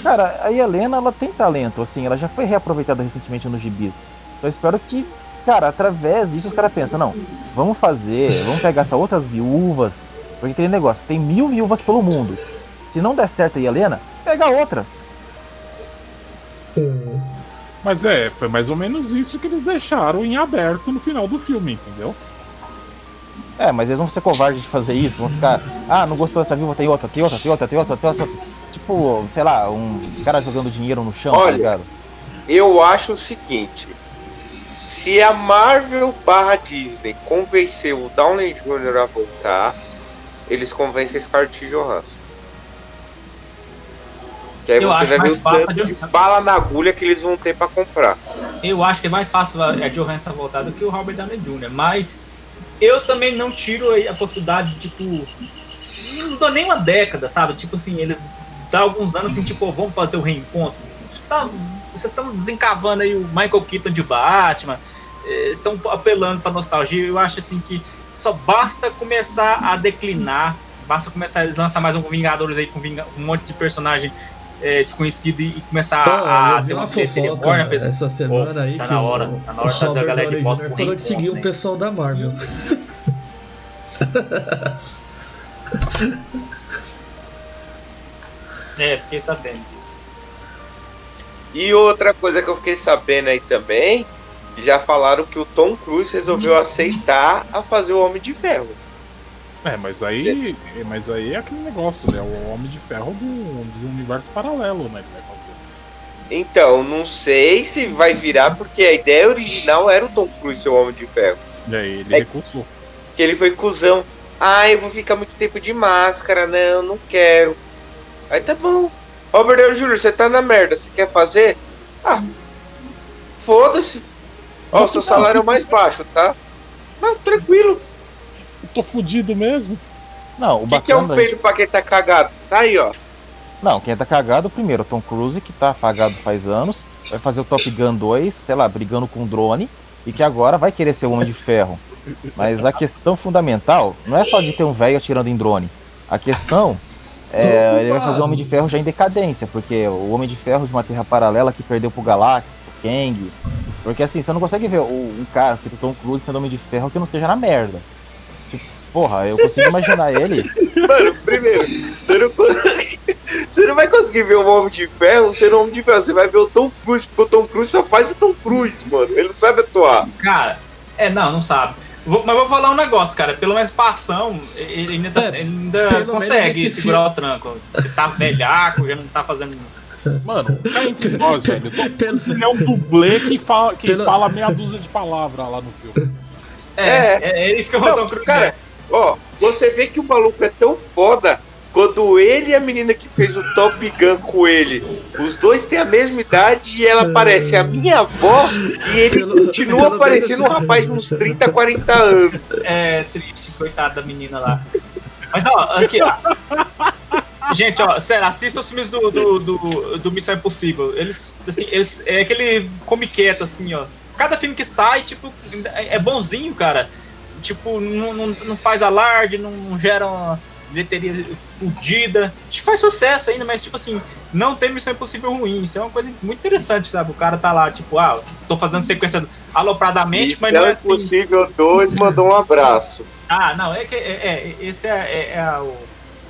Cara, a Helena, ela tem talento, assim, ela já foi reaproveitada recentemente nos gibis. Então eu espero que, cara, através disso os caras pensam, não, vamos fazer, vamos pegar essas outras viúvas, porque aquele negócio, tem mil viúvas pelo mundo. Se não der certo a Helena, pega outra. Mas é, foi mais ou menos isso que eles deixaram em aberto no final do filme, entendeu? É, mas eles vão ser covardes de fazer isso, vão ficar, ah, não gostou dessa viúva, tem outra, tem outra, tem outra, tem outra, tem outra. Tipo, sei lá, um cara jogando dinheiro no chão, tá Olha, ligado? Eu acho o seguinte. Se a Marvel barra Disney convenceu o Downey Jr. a voltar, eles convencem a Scarlett Johansson. Que aí Eu você vai ver o tanto de- bala na agulha que eles vão ter pra comprar. Eu acho que é mais fácil a a Johansson voltar do que o Robert Downey Jr., mas eu também não tiro a possibilidade, tipo, não dou nem uma década, sabe? Tipo assim, eles dá alguns anos assim, tipo, vamos fazer o reencontro. Tá- vocês estão desencavando aí o Michael Keaton de Batman, eh, estão apelando pra nostalgia. Eu acho assim que só basta começar a declinar, basta começar a lançar mais um Vingadores aí com um monte de personagem eh, desconhecido e, começar Pô, a ter uma fofoca maior, né, pessoal? essa semana Pô, aí tá que na hora, o, tá na hora de trazer a galera de volta pro falou que seguiu o pessoal da Marvel. É, fiquei sabendo disso. E outra coisa que eu fiquei sabendo aí também, já falaram que o Tom Cruise resolveu aceitar a fazer o Homem de Ferro. É, mas aí, mas aí é aquele negócio, né? O Homem de Ferro do, do universo paralelo, né? Então, não sei se vai virar, porque a ideia original era o Tom Cruise ser o Homem de Ferro. E aí ele É- recusou. Que ele foi cuzão. Ah, eu vou ficar muito tempo de máscara, não, não quero. Aí tá bom. Robert Downey Jr., você tá na merda, você quer fazer? Ah, foda-se. Ó, o seu salário é o mais baixo, tá? Não, tranquilo. Eu tô fudido mesmo. Não, o O que, que é um bacana- peido pra quem tá cagado? Tá aí, ó. Não, quem tá cagado primeiro, o Tom Cruise, que tá apagado faz anos, vai fazer o Top Gun 2, sei lá, brigando com um drone, e que agora vai querer ser o Homem de Ferro. Mas a questão fundamental não é só de ter um velho atirando em drone. A questão é ele vai fazer o Homem de Ferro já em decadência, porque o Homem de Ferro de uma terra paralela que perdeu pro Galactus, pro Kang. Porque assim, você não consegue ver o, um cara feito Tom Cruise sendo Homem de Ferro que não seja na merda. Porra, eu consigo imaginar ele. Mano, primeiro, você não, consegue- você não vai conseguir ver o Homem de Ferro sendo o Homem de Ferro. Você vai ver o Tom Cruise, porque o Tom Cruise só faz o Tom Cruise, mano. Ele não sabe atuar. Cara, é, não, não sabe. Vou- mas vou falar um negócio, cara. Pelo menos pra ação, ele ainda, tá- É, ele ainda consegue segurar o tranco. Ele tá velhaco, já não tá fazendo. Mano, cá entre nós, velho. Pelo- ele é um dublê que, fala, que Pelo- fala meia dúzia de palavras lá no filme. É, É. é, é isso que eu Não, vou Tom Cruise. cara, ó, você vê que o maluco é tão foda quando ele e a menina que fez o Top Gun com ele, os dois têm a mesma idade e ela parece a minha avó e ele Pelo- continua pelo parecendo um rapaz de uns 30, 40 anos. É triste, coitada da menina lá. Mas ó, aqui, ó. Gente, ó, sério, assista os filmes do, do, do, do Missão Impossível. Eles, assim, eles, é aquele come quieto, assim, ó. Cada filme que sai, tipo, é é bonzinho, cara. Tipo, não, não, não faz alarde, não, não gera uma bilheteria fudida. Acho que faz sucesso ainda, mas, tipo assim, não tem Missão Impossível ruim. Isso é uma coisa muito interessante, sabe? O cara tá lá, tipo, ah, tô fazendo sequência alopradamente, mas não Missão é assim. Impossível 2 mandou um abraço. Ah, não, é que é, é- esse é, é- é o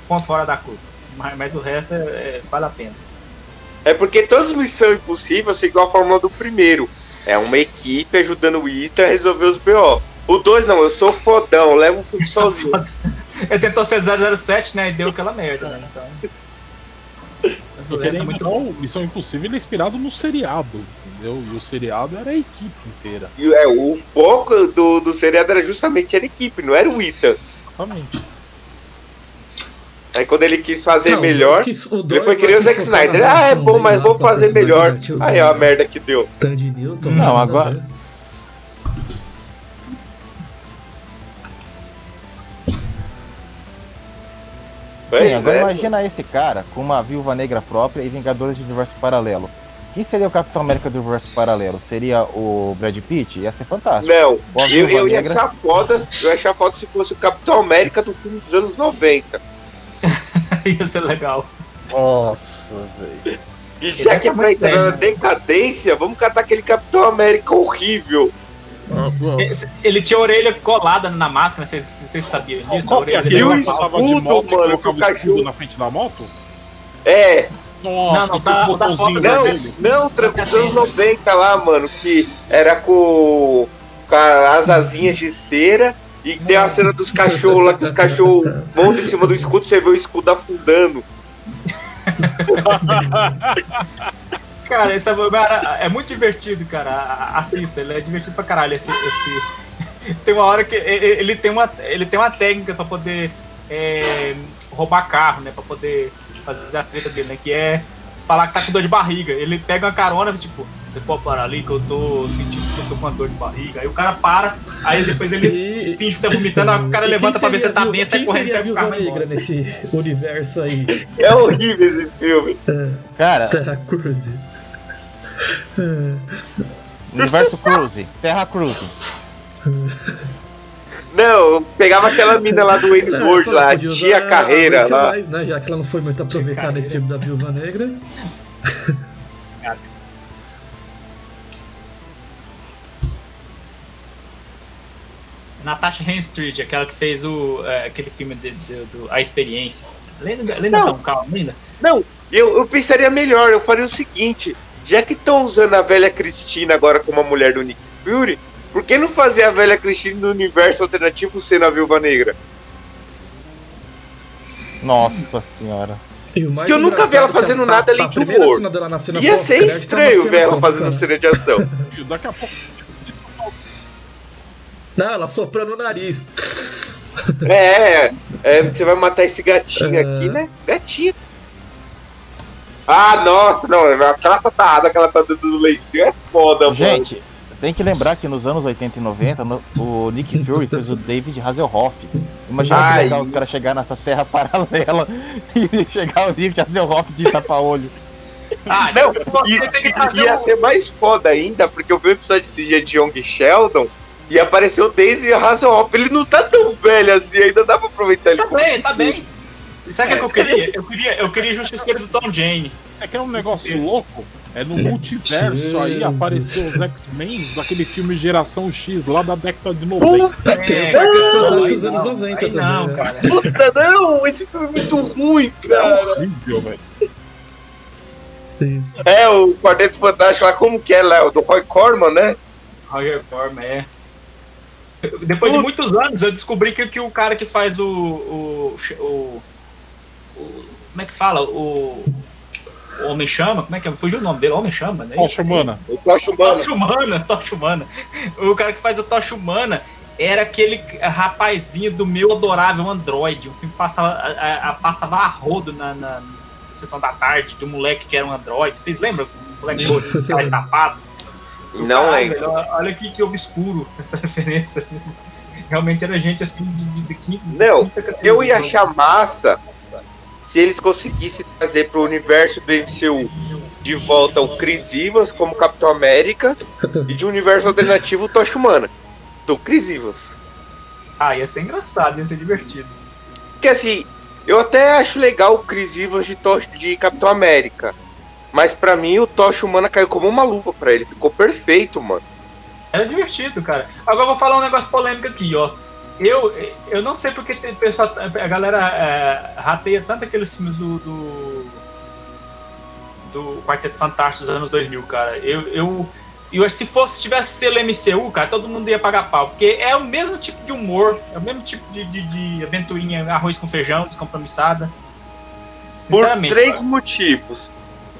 ponto fora da curva. Mas, mas o resto é, é- vale a pena. É porque todas as missões impossíveis são igual a fórmula do primeiro. É uma equipe ajudando o Ita a resolver os BO. O 2 não, eu sou fodão, eu levo o filme sozinho. Ele tentou ser 007, né? E deu aquela merda, né? Então. E querendo ou não, Missão Impossível ele é inspirado no seriado, entendeu? E o seriado era a equipe inteira. E é, o foco do, do seriado era justamente a equipe, não era o Ita. Exatamente. Aí quando ele quis fazer Não, melhor, quis- ele foi querer o Zack Snyder. Ah, é bom, mas vou fazer melhor. Aí, ó, a merda que deu. Tandy Newton. Não, agora- ver. Sim, Pois agora é. imagina esse cara com uma viúva negra própria e Vingadores de Universo Paralelo. Quem seria o Capitão América do Universo Paralelo? Seria o Brad Pitt? Ia ser fantástico. Não, eu, eu ia achar foda, eu ia achar foda se fosse o Capitão América do filme dos anos 90. Ia ser legal. Nossa, velho. E já que é pra entrar na né? decadência, vamos catar aquele Capitão América horrível. Ele tinha a orelha colada na máscara, vocês, vocês sabiam disso? Qual que é orelha aquele E que de moto e mano, que o o escudo cachorro- na frente da moto? É, Nossa, Não, não, tá- tá botãozinho foto da não, dele. não, tranquilo, dos anos 90 lá, mano, que era com, com as asinhas de cera. E tem a cena dos cachorros lá, que os cachorros montam em cima do escudo, você vê o escudo afundando. Cara, esse é, cara, é muito divertido, cara. Assista, ele é divertido pra caralho. Esse, esse- Tem uma hora que ele tem uma, ele tem uma técnica pra poder é, roubar carro, né? Pra poder fazer as tretas dele, né? Que é falar que tá com dor de barriga. Ele pega uma carona, tipo, você pode parar ali que eu tô sentindo que eu tô com uma dor de barriga. Aí o cara para, aí depois ele E, finge que tá vomitando, aí o cara e levanta pra ver se tá bem, sai correndo e seria pega o carro viúva negra nesse universo aí? É horrível esse filme. Cara, Cruise. Universo Cruise, Terra Cruise. Não, eu pegava aquela mina lá do Ainsworth lá, Podia usar tia carreira lá. Weisz, né? Já que ela não foi muito aproveitada nesse filme da Viúva Negra. Natasha Henstridge, aquela que fez o, é, aquele filme de, de- do A Experiência. Lembra, lembra Não. não, calma, ainda? Não, eu, eu pensaria melhor, eu faria o seguinte: já que estão usando a velha Cristina agora como a mulher do Nick Fury, por que não fazer a velha Cristina no universo alternativo sendo a viúva negra? Nossa senhora. Que eu nunca vi ela é fazendo a- nada além de humor. cena dela na cena Ia ser é estranho ver ela fazendo né? cena de ação. E daqui a pouco. Não, ela soprando o nariz. É, é, você vai matar esse gatinho É. aqui, né? Gatinho. Ah, nossa, não, aquela tatada que ela tá dando do leicinho é foda, mano. Gente, tem que lembrar que nos anos 80 e 90, no- o Nick Fury fez o David Hasselhoff. Imagina que Ai. legal os caras chegar nessa terra paralela e chegar o David Hasselhoff de tapa-olho. Ah, Não, ia, tem que fazer ia um- ser mais foda ainda, porque eu vi o episódio de CG de Young Sheldon e apareceu o Daisy Hasselhoff. Ele não tá tão velho assim, ainda dá pra aproveitar ele. Tá bem, tá bem. Sabe o que eu queria? Eu queria, eu queria Justiceiro do Tom Jane. É que é um negócio louco. É no multiverso aí apareceu os X-Men daquele filme Geração X lá da década de 90. Puta, É, o Quarteto não, Fantástico aí dos anos não, 90 aí também. não, né? cara. puta, não! Esse filme é muito ruim, É cara. horrível, velho. Isso. É, o Quarteto Fantástico lá, como que é, Léo? Do Roy Corman, né? Roger Corman, é. Depois de muitos anos, eu descobri que, que o cara que faz o, o, o, o- Como é que fala? O. O Homem-Chama? Como é que é? Fugiu o nome dele? Homem-Chama, né? Poxa, mano. O Flash Humano. Tocha Humana, Tocha Humana. O cara que faz a Tocha Humana era aquele rapazinho do meu adorável Android. Um filme que passava a, a- passava a rodo na, na sessão da tarde de um moleque que era um Android. Vocês lembram? Um moleque com cara tapado. Não Caralho, lembro. velho, Olha que, que obscuro essa referência. Realmente era gente assim de, de, de quinta. Não, quinta. Eu ia achar massa se eles conseguissem trazer pro universo do MCU de volta o Chris Evans como Capitão América e de um universo alternativo o Tocha Humana. Do Chris Evans. Ah, ia ser engraçado, ia ser divertido. Porque assim, eu até acho legal o Chris Evans de, Tocha, de Capitão América. Mas pra mim o Tocha Humana caiu como uma luva pra ele. Ficou perfeito, mano. Era divertido, cara. Agora eu vou falar um negócio polêmico aqui, ó. Eu, eu não sei porque tem pessoal, a galera é, rateia tanto aqueles filmes do, do do Quarteto Fantástico dos anos 2000, cara. Eu, eu, eu se fosse, se tivesse selo MCU, cara, todo mundo ia pagar pau. Porque é o mesmo tipo de humor, é o mesmo tipo de, de, de aventurinha, arroz com feijão, descompromissada. Por três cara. motivos.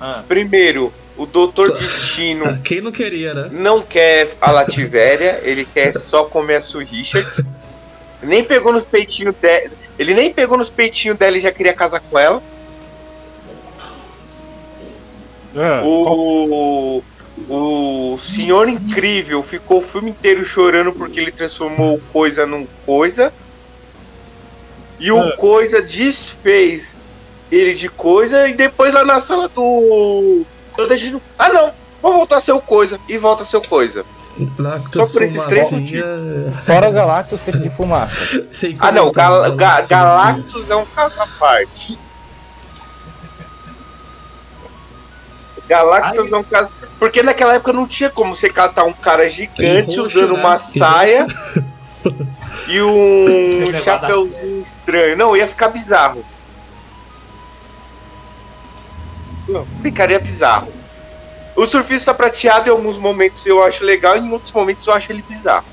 Ah. Primeiro, o Doutor Destino Quem não queria, né? não quer a Lativéria, ele quer só comer a Sue Richards. Nem pegou nos peitinhos dela. Ele nem pegou nos peitinhos dela e já queria casar com ela. É, O, o Senhor Incrível ficou o filme inteiro chorando porque ele transformou o coisa num coisa. E o É. coisa desfez ele de coisa e depois lá na sala do. ah não, vou voltar a ser o coisa. E volta a ser o coisa. Lactos, Só por esses três fumacinha, Fora Galactus feito de fumaça. sem Ah não, comentar, Gal né? Ga- Galactus é um caso à parte. Galactus é um caso. Porque naquela época não tinha como você catar um cara gigante roxo, usando né? uma saia e um chapeuzinho estranho. Não, ia ficar bizarro. Não, ficaria bizarro. O surfista prateado em alguns momentos eu acho legal, em outros momentos eu acho ele bizarro.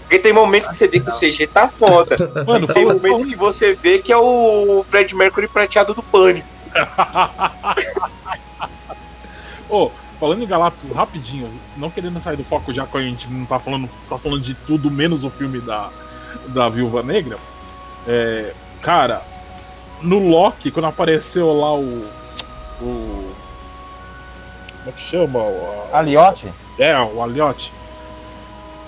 Porque tem momentos que você vê que o CG tá foda. Mano, E tem momentos que você vê que é o Fred Mercury prateado do pânico. Ô, falando em Galactus, rapidinho, não querendo sair do foco já que a gente não tá falando, tá falando de tudo menos o filme da, da Viúva Negra. É, cara, no Loki, quando apareceu lá o. O. Como é que chama? O, a- Aliote? é, o Aliote.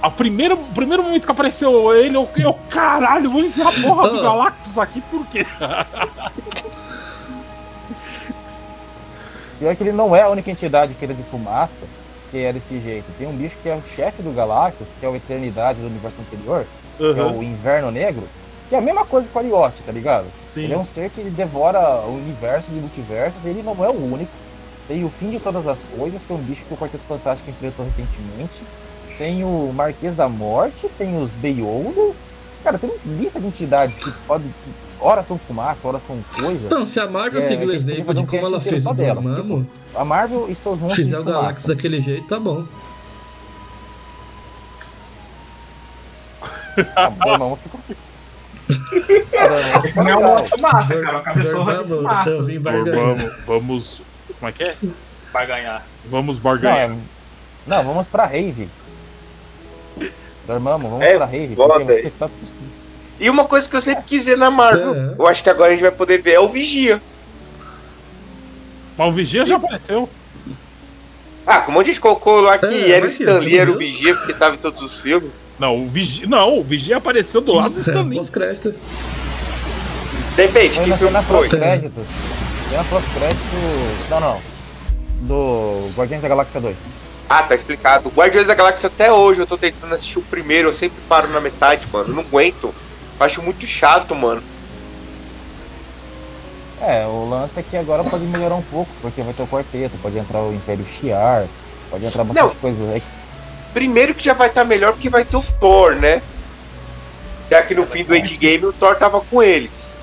A primeira, o primeiro momento que apareceu ele, eu, eu caralho, vou enfiar a porra do. Galactus aqui, por quê? Pior que ele não é a única entidade feita de fumaça que é desse jeito. Tem um bicho que é o chefe do Galactus, que é o Eternidade do universo anterior, que é o Inverno Negro, que é a mesma coisa que o Aliote, tá ligado? sim. Ele é um ser que devora o universo de multiversos, ele não é o único. Tem o fim de todas as coisas, que é um bicho que o Quarteto Fantástico enfrentou recentemente. Tem o Marquês da Morte, tem os Beyolders. Cara, tem uma lista de entidades que podem. Ora são fumaça, ora são coisas. Não, se a Marvel É, seguir o exemplo de um como ela fez o delas, Dormammu, A Marvel e seus monstros fizer o fumaça. daquele jeito, tá bom. Ah, o Dormammu ficou... Caramba, Não é uma fumaça, cara, uma cabeçorra de fumaça. Vamos, vamos. Como é que é? vai ganhar. Vamos Não, barganhar. é... não, vamos pra Rave. Dormammu, vamos É, pra Rave. está... E uma coisa que eu sempre quis ver na Marvel, É. eu acho que agora a gente vai poder ver, é o Vigia. Mas o Vigia já apareceu. Ah, como a gente colocou lá que É, era o mas que, Stan você Lee, era o? Vigia, porque tava em todos os filmes. Não, o Vigia. Não, o Vigia apareceu do lado do É, Stanley. Depende, Foi que filme foi. pós-créditos. Cena pós-crédito. Não, não. Do Guardiões da Galáxia 2. Ah, tá explicado. Guardiões da Galáxia até hoje eu tô tentando assistir o primeiro, eu sempre paro na metade, mano. Eu não aguento. Acho muito chato, mano. É, o lance é que agora pode melhorar um pouco, porque vai ter o quarteto, pode entrar o Império Shiar, pode entrar bastante coisas aí. Primeiro que já vai estar melhor porque vai ter o Thor, né? Já que no fim do Endgame o Thor tava com eles.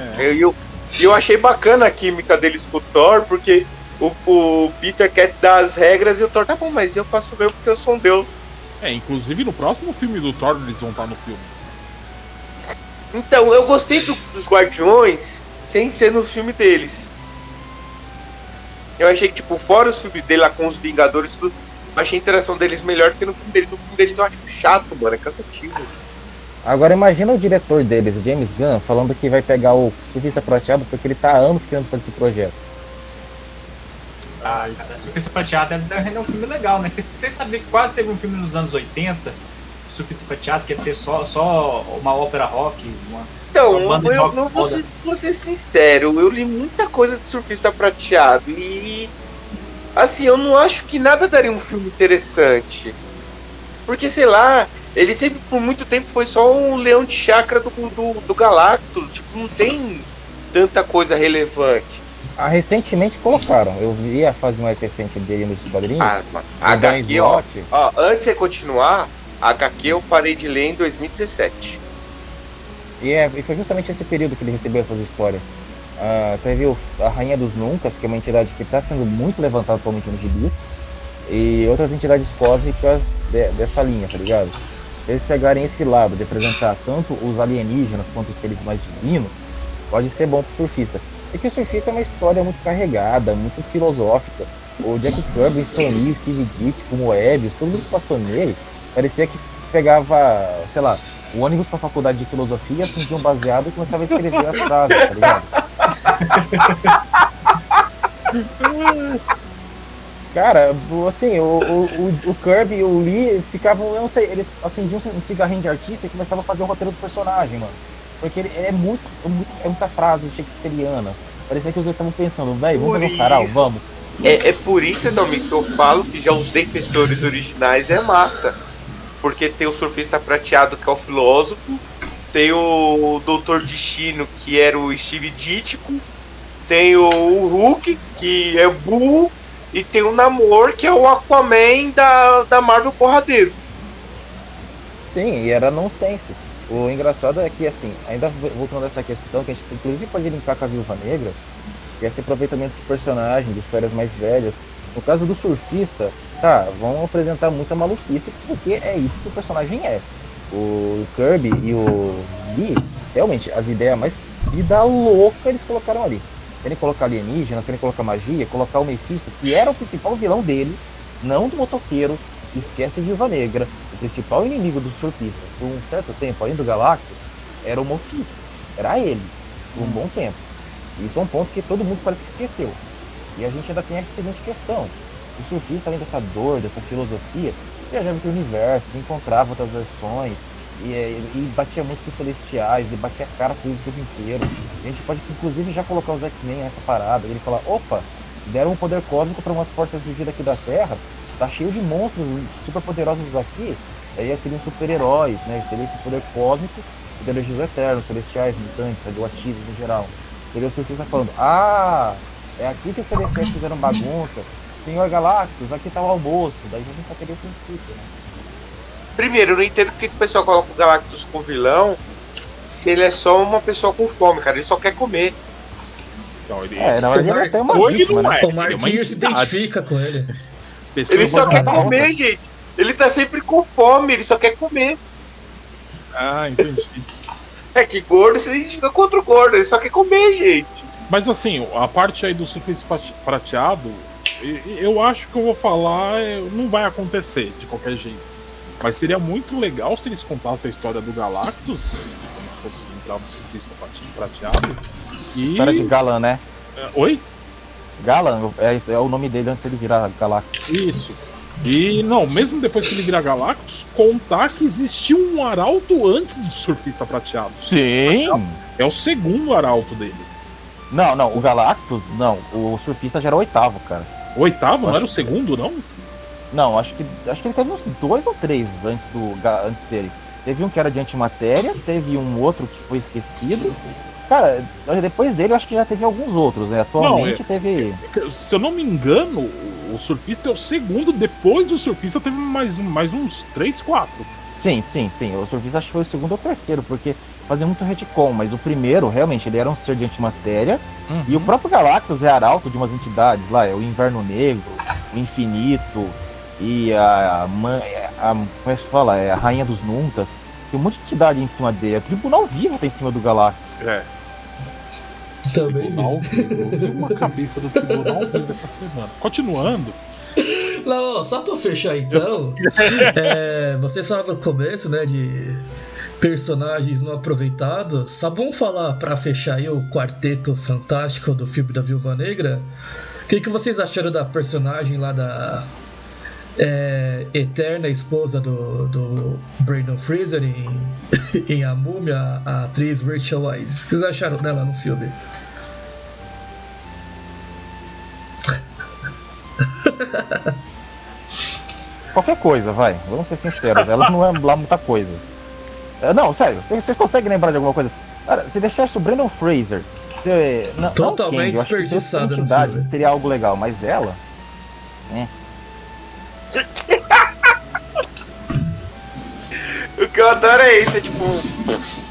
É. Eu, eu, eu achei bacana a química deles com o Thor, porque o, o Peter quer dar as regras e o Thor, tá bom, mas eu faço o meu porque eu sou um deus. É, inclusive no próximo filme do Thor eles vão estar no filme. Então, eu gostei do- dos Guardiões sem ser no filme deles. Eu achei que, tipo, fora os filmes dele lá com os Vingadores, tudo, eu achei a interação deles melhor que no filme deles. No filme deles eu acho chato, mano, é cansativo. Agora imagina o diretor deles, o James Gunn, falando que vai pegar o Surfista Prateado porque ele tá há anos querendo fazer esse projeto. ah, cara, Surfista Prateado deve deve render um filme legal, né? Vocês vocês sabiam que quase teve um filme nos anos 80, Surfista Prateado, que ia ter só, só uma ópera rock, uma... Então, eu, de eu rock não vou ser, vou ser sincero, eu li muita coisa de surfista prateado e. Assim, eu não acho que nada daria um filme interessante. Porque, sei lá, ele sempre por muito tempo foi só um leão de chakra do, do, do Galactus. Tipo, não tem tanta coisa relevante. Ah, recentemente colocaram, eu vi a fase mais recente dele nos quadrinhos. Ah, HQ, ó, ó, antes de continuar, a HQ eu parei de ler em 2017. E, é, e foi justamente esse período que ele recebeu essas histórias. Ah, teve o- a Rainha dos Nuncas, que é uma entidade que está sendo muito levantada atualmente nos gibis, e outras entidades cósmicas de- dessa linha, tá ligado? Se eles pegarem esse lado de apresentar tanto os alienígenas quanto os seres mais divinos, pode ser bom pro surfista. Porque o surfista é uma história muito carregada, muito filosófica. O Jack Kirby, Stan Lee, Steve Ditko, Moebius, todo mundo que passou nele, parecia que pegava, sei lá, o ônibus pra faculdade de filosofia, acendia um baseado e começava a escrever as frases, tá ligado? Cara, assim, o, o, o, Kirby e o Lee ficavam, eu não sei, eles acendiam um cigarrinho de artista e começavam a fazer o roteiro do personagem, mano. Porque ele é muito, é muito- é muita frase shakespeariana. Parecia que os dois estavam pensando, velho, vamos fazer um sarau, vamos. É, é por isso, Domi, que eu falo que já os defensores originais é massa. Porque tem o surfista prateado, que é o filósofo, tem o Doutor Destino, que era o Steve Ditko, tem o, o Hulk, que é burro, e tem o Namor, que é o Aquaman da, da Marvel Porradeiro. Sim, e era nonsense. O engraçado é que, assim, ainda vo- voltando a essa questão, que a gente inclusive pode linkar com a Viúva Negra, que é esse aproveitamento de personagem, de histórias mais velhas. No caso do surfista, tá, vão apresentar muita maluquice, porque é isso que o personagem é. O Kirby e o Lee, realmente, as ideias mais vida louca eles colocaram ali. Querem colocar alienígenas, querem colocar magia, colocar o Mephisto, que era o principal vilão dele, não do motoqueiro, esquece Viúva Negra. O principal inimigo do surfista, por um certo tempo, além do Galactus, era o Mephisto. Era ele, por um bom tempo. Isso é um ponto que todo mundo parece que esqueceu. E a gente ainda tem a seguinte questão. O surfista, além dessa dor, dessa filosofia, viajava entre universos, encontrava outras versões, e, e batia muito com os celestiais, ele batia a cara com o tempo inteiro. A gente pode, inclusive, já colocar os X-Men nessa parada, ele falar, opa, deram um poder cósmico para umas forças de vida aqui da Terra, tá cheio de monstros super poderosos aqui, aí seriam super-heróis, né? Seria esse poder cósmico, poderes eternos, celestiais, mutantes, radioativos no geral. Seria o surfista falando, ah, é aqui que os celestiais fizeram bagunça, Senhor Galactus, aqui tá o almoço, daí a gente só teria o princípio, né? Primeiro, eu não entendo porque que o pessoal coloca o Galactus como vilão se ele é só uma pessoa com fome, cara. Ele só quer comer. Então, ele... É, na verdade ele é até uma ele vítima, não né? é. O ele é Marquinhos se identifica com ele. Pessoa Ele só quer comer, gente. Ele tá sempre com fome, ele só quer comer. Ah, entendi. É que gordo, você identifica contra o gordo, ele só quer comer, gente. Mas assim, a parte aí do prate- prateado, eu acho que eu vou falar, é, não vai acontecer de qualquer jeito. Mas seria muito legal se eles contassem a história do Galactus, como fosse entrar no surfista prate- prateado. E. História de Galan, né? É, Oi? Galan é, é o nome dele antes de ele virar Galactus. Isso. E não, mesmo depois que ele virar Galactus, contar que existiu um arauto antes do surfista prateado. Sim! É o segundo arauto dele. Não, não, o Galactus, não. O surfista já era o oitavo, cara. O oitavo, não era o segundo, não? Não, acho que acho que ele teve uns dois ou três antes, do, antes dele. Teve um que era de antimatéria, teve um outro que foi esquecido. Cara, depois dele eu acho que já teve alguns outros, né? Atualmente teve. Se eu não me engano, o surfista é o segundo, depois do surfista teve mais, um- mais uns 3, 4. Sim, sim, sim. O surfista acho que foi o segundo ou o terceiro, porque fazia muito retcon, mas o primeiro, realmente, ele era um ser de antimatéria. E o próprio Galactus é arauto de umas entidades lá, é o Inverno Negro, o Infinito e a, mãe- a como é que se fala? É a Rainha dos Nuntas. Tem um monte de entidade em cima dele. O Tribunal Vivo tá em cima do Galactus. É, Também. tribunal vivo. Eu vi uma cabeça do tribunal vivo essa semana. Continuando, Não, só pra fechar então, é, vocês falaram no começo, né, de personagens não aproveitados. Só vamos falar pra fechar aí o quarteto fantástico do filme da Viúva Negra. O que, que vocês acharam da personagem lá da é, eterna esposa do, do Brandon Fraser em, em A Múmia, a atriz Rachel Weisz? O que vocês acharam dela no filme? Qualquer coisa, vai. Vamos ser sinceros. Ela não é lá muita coisa. É, não, sério. Vocês conseguem lembrar de alguma coisa? Cara, se deixasse o Brandon Fraser. Se, não, não Totalmente que outra desperdiçada no filme. Seria algo legal, mas ela. O que eu adoro é isso, é tipo.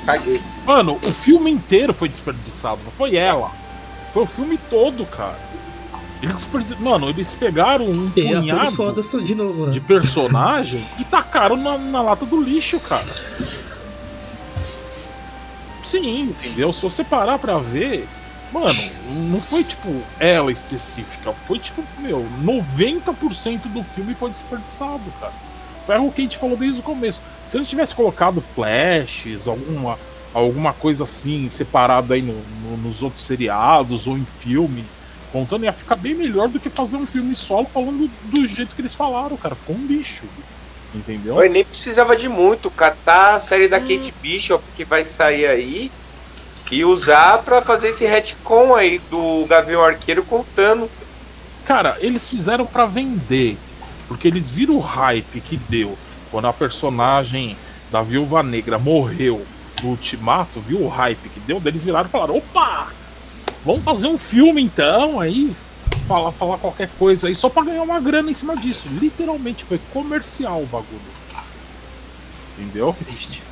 Caguei. mano, o filme inteiro foi desperdiçado, não foi ela. Foi o filme todo, cara. Eles, desperdi- mano, eles pegaram um atores punhado fodas de novo, né? de personagem e tacaram na, na lata do lixo, cara. Sim, entendeu? Se você parar pra ver, mano, não foi tipo ela específica, foi tipo, meu, 90% do filme foi desperdiçado, cara. Foi o que a gente falou desde o começo. Se ele tivesse colocado flashes, alguma, alguma coisa assim, separada aí no- no- nos outros seriados ou em filme, contando, ia ficar bem melhor do que fazer um filme solo falando do jeito que eles falaram, cara. Ficou um lixo. Entendeu? Oi, nem precisava de muito. Catar a série da Kate Bishop que vai sair aí e usar pra fazer esse retcon aí do Gavião Arqueiro contando. Cara, eles fizeram pra vender. Porque eles viram o hype que deu quando a personagem da Viúva Negra morreu no Ultimato, viu o hype que deu, eles viraram e falaram: opa! Vamos fazer um filme então, aí falar, falar qualquer coisa aí só pra ganhar uma grana em cima disso. Literalmente foi comercial o bagulho. Entendeu? Triste.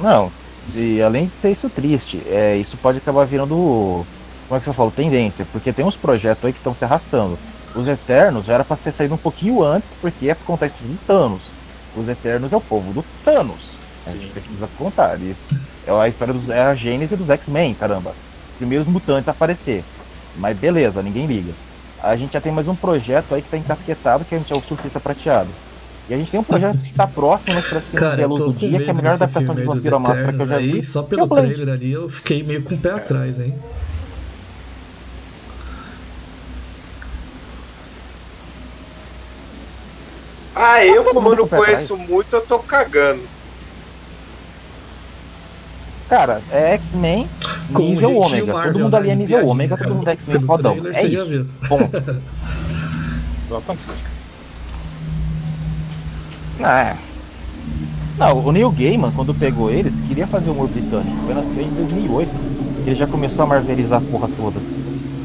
Não, e além de ser isso triste, é, isso pode acabar virando. Como é que você fala? Tendência, porque tem uns projetos aí que estão se arrastando. Os Eternos já era pra ser saído um pouquinho antes, porque é pra contar isso do Thanos. Os Eternos é o povo do Thanos. A gente Sim. precisa contar isso. É a história dos. É a gênese dos X-Men, caramba. Primeiros mutantes a aparecer. Mas beleza, ninguém liga. A gente já tem mais um projeto aí que tá encasquetado, que a gente é o Surfista Prateado. E a gente tem um projeto que tá próximo, mas parece que Cara, a eu luz do dia, que é a melhor adaptação de Vampiro à Máscara que eu já vi. aí, Só que é pelo trailer ali eu fiquei meio com o pé atrás, hein? Ah, eu, todo como não conheço muito, eu tô cagando. Cara, é X-Men nível ômega. Marvel, todo mundo ali é né? nível ômega, cara. todo mundo é X-Men fodão. É isso. Bom, Exatamente. É. Não, o Neil Gaiman, quando pegou eles, queria fazer humor britânico. Foi nasceu em 2008. Ele já começou a marvelizar a porra toda.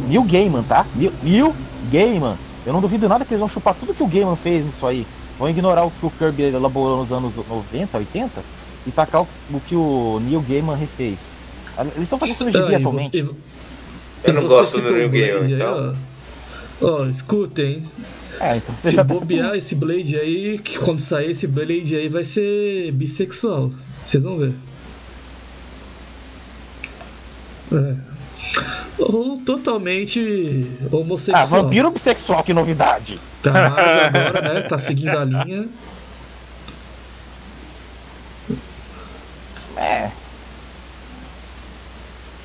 Neil Gaiman, tá? Neil, Neil Gaiman. Eu não duvido nada que eles vão chupar tudo que o Gaiman fez nisso aí. Vão ignorar o que o Kirby elaborou nos anos 90, 80 e tacar o, o que o Neil Gaiman refez. Eles estão fazendo isso no gibi atualmente. você- Eu não gosto do Neil Gaiman, então. Ó, Ó, escutem, É, então se tá bobear esse Blade aí, que quando sair esse Blade aí vai ser bissexual. Vocês vão ver. É. Ou totalmente Ah, homossexual. vampiro bissexual, que novidade! Tá mais agora, né? Tá seguindo a linha. É,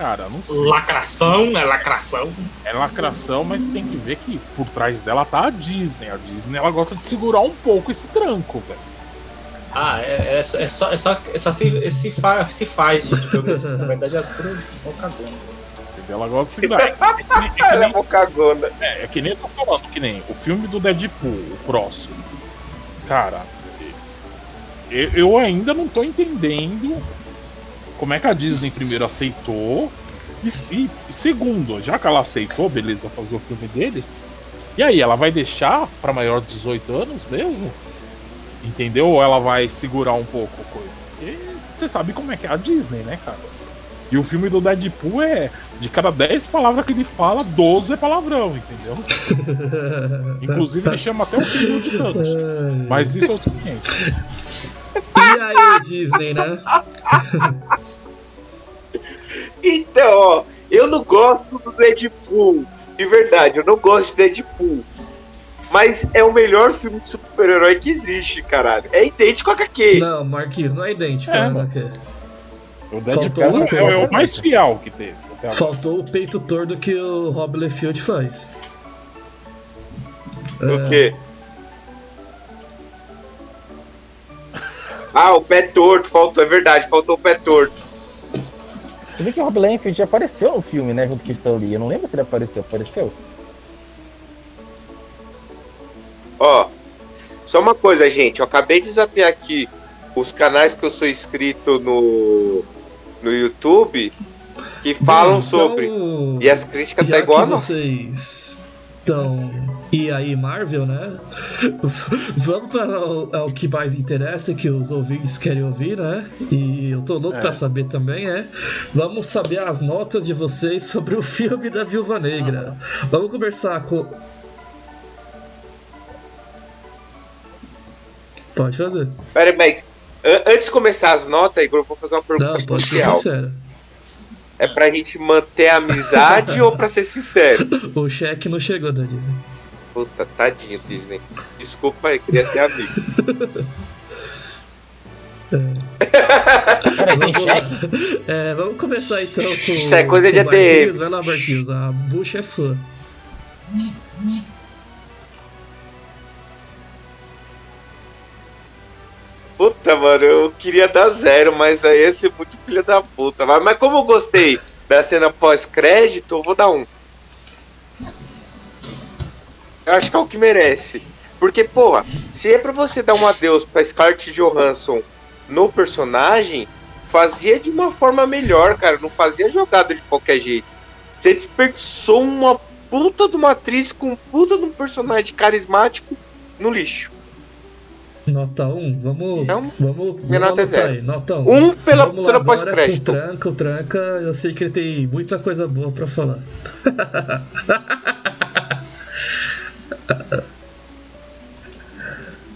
Cara, não sei. Lacração, é lacração. É lacração, mas tem que ver que por trás dela tá a Disney. A Disney ela gosta de segurar um pouco esse tranco, velho. Ah, é, é, só- é só, é só, é só se, se, fa, se faz de progressista. Na verdade é puro. Entendeu? Ela gosta de segurar. É, é que Ela é nem- bocagona. é, é que nem eu tô falando, que nem o filme do Deadpool, o próximo. Cara, eu, eu ainda não tô entendendo como é que a Disney primeiro aceitou. E, e segundo, já que ela aceitou, beleza, fazer o filme dele. E aí, ela vai deixar pra maior de 18 anos mesmo? Entendeu? Ou ela vai segurar um pouco a coisa? Porque você sabe como é que é a Disney, né, cara? E o filme do Deadpool é de cada 10 palavras que ele fala, 12 é palavrão, entendeu? Inclusive ele chama até o filho de Thanos. Mas isso é o seguinte. E aí, Disney, né? Então, ó, eu não gosto do Deadpool. De verdade, eu não gosto de Deadpool. Mas é o melhor filme de super-herói que existe, caralho. É idêntico a HQ. Não, Marquinhos, não é idêntico, É, né? mano. Marquinhos? O Faltou Deadpool é, é o mais fiel que teve. Faltou o peito torto que o Rob Liefeld faz. O quê? Ah, o pé torto, faltou, é verdade, faltou o pé torto. Você vê que o Rob Liefeld já apareceu no filme, né, junto com o Stan Lee. Eu não lembro se ele apareceu. Apareceu? Ó, só uma coisa, gente. Eu acabei de zapear aqui os canais que eu sou inscrito no, no YouTube que falam então, sobre. E as críticas já tá igual a nossa. vocês estão E aí, Marvel, né? Vamos para o, é o que mais interessa, que os ouvintes querem ouvir, né? E eu tô louco É. pra saber também, é. Vamos saber as notas de vocês sobre o filme da Viúva Negra. Vamos conversar com. Pode fazer. Pera aí, mas an- antes de começar as notas, Igor, eu vou fazer uma pergunta Não, pode ser sincero. É pra gente manter a amizade ou pra ser sincero? O cheque não chegou da Disney. Puta, tadinho, Disney. Desculpa aí, queria ser amigo. Tem Vamos? É, vamos começar então com. É coisa com de. ADM. Vai lá, Marquinhos. A bucha é sua. Puta, mano, eu queria dar zero, mas aí ia ser muito filha da puta. Mas, como eu gostei da cena pós-crédito, eu vou dar um. Eu acho que é o que merece. Porque, porra, se é pra você dar um adeus pra Scarlett Johansson no personagem, fazia de uma forma melhor, cara. Não fazia jogada de qualquer jeito. Você desperdiçou uma puta de uma atriz com puta de um personagem carismático no lixo. Nota 1, vamos. Então, vamos minha vamos nota é zero. Aí, nota 1. Um pela vamos pós-crédito. o Tranca, o Tranca, eu sei que ele tem muita coisa boa pra falar.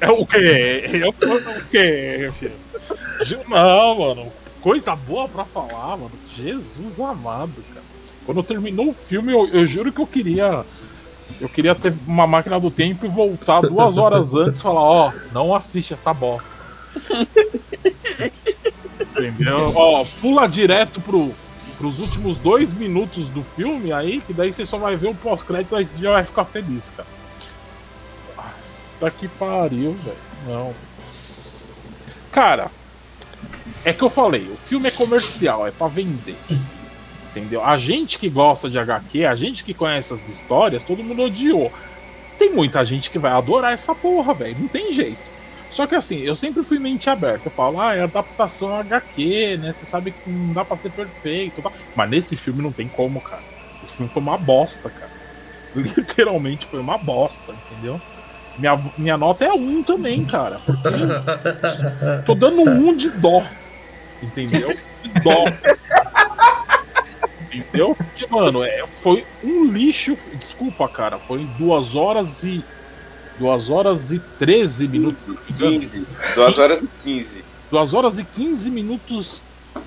É o quê? É o, quê, filho? Não, mano. Coisa boa pra falar, mano. Jesus amado, cara. Quando terminou o filme, eu, eu juro que eu queria. Eu queria ter uma máquina do tempo e voltar duas horas antes e falar, ó, não assiste essa bosta. Entendeu? Ó, pula direto pro, pros últimos dois minutos do filme aí, que daí você só vai ver o pós-crédito e já vai ficar feliz, cara. Tá que pariu, velho. Não. Cara, é que eu falei, o filme é comercial, é pra vender. Entendeu? A gente que gosta de HQ, a gente que conhece as histórias, todo mundo odiou. Tem muita gente que vai adorar essa porra, velho. Não tem jeito. Só que assim, eu sempre fui mente aberta. Eu falo, ah, é adaptação HQ, né? Você sabe que não dá pra ser perfeito. Tá? Mas nesse filme não tem como, cara. Esse filme foi uma bosta, cara. Literalmente foi uma bosta, entendeu? Minha, minha nota é um também, cara. Porque tô dando um de dó. Entendeu? De dó. Entendeu? Porque, mano, é, foi um lixo. Desculpa, cara. Foi duas horas e. Duas horas e 13 minutos. 15. 2 horas e 15. Duas horas e 15 minutos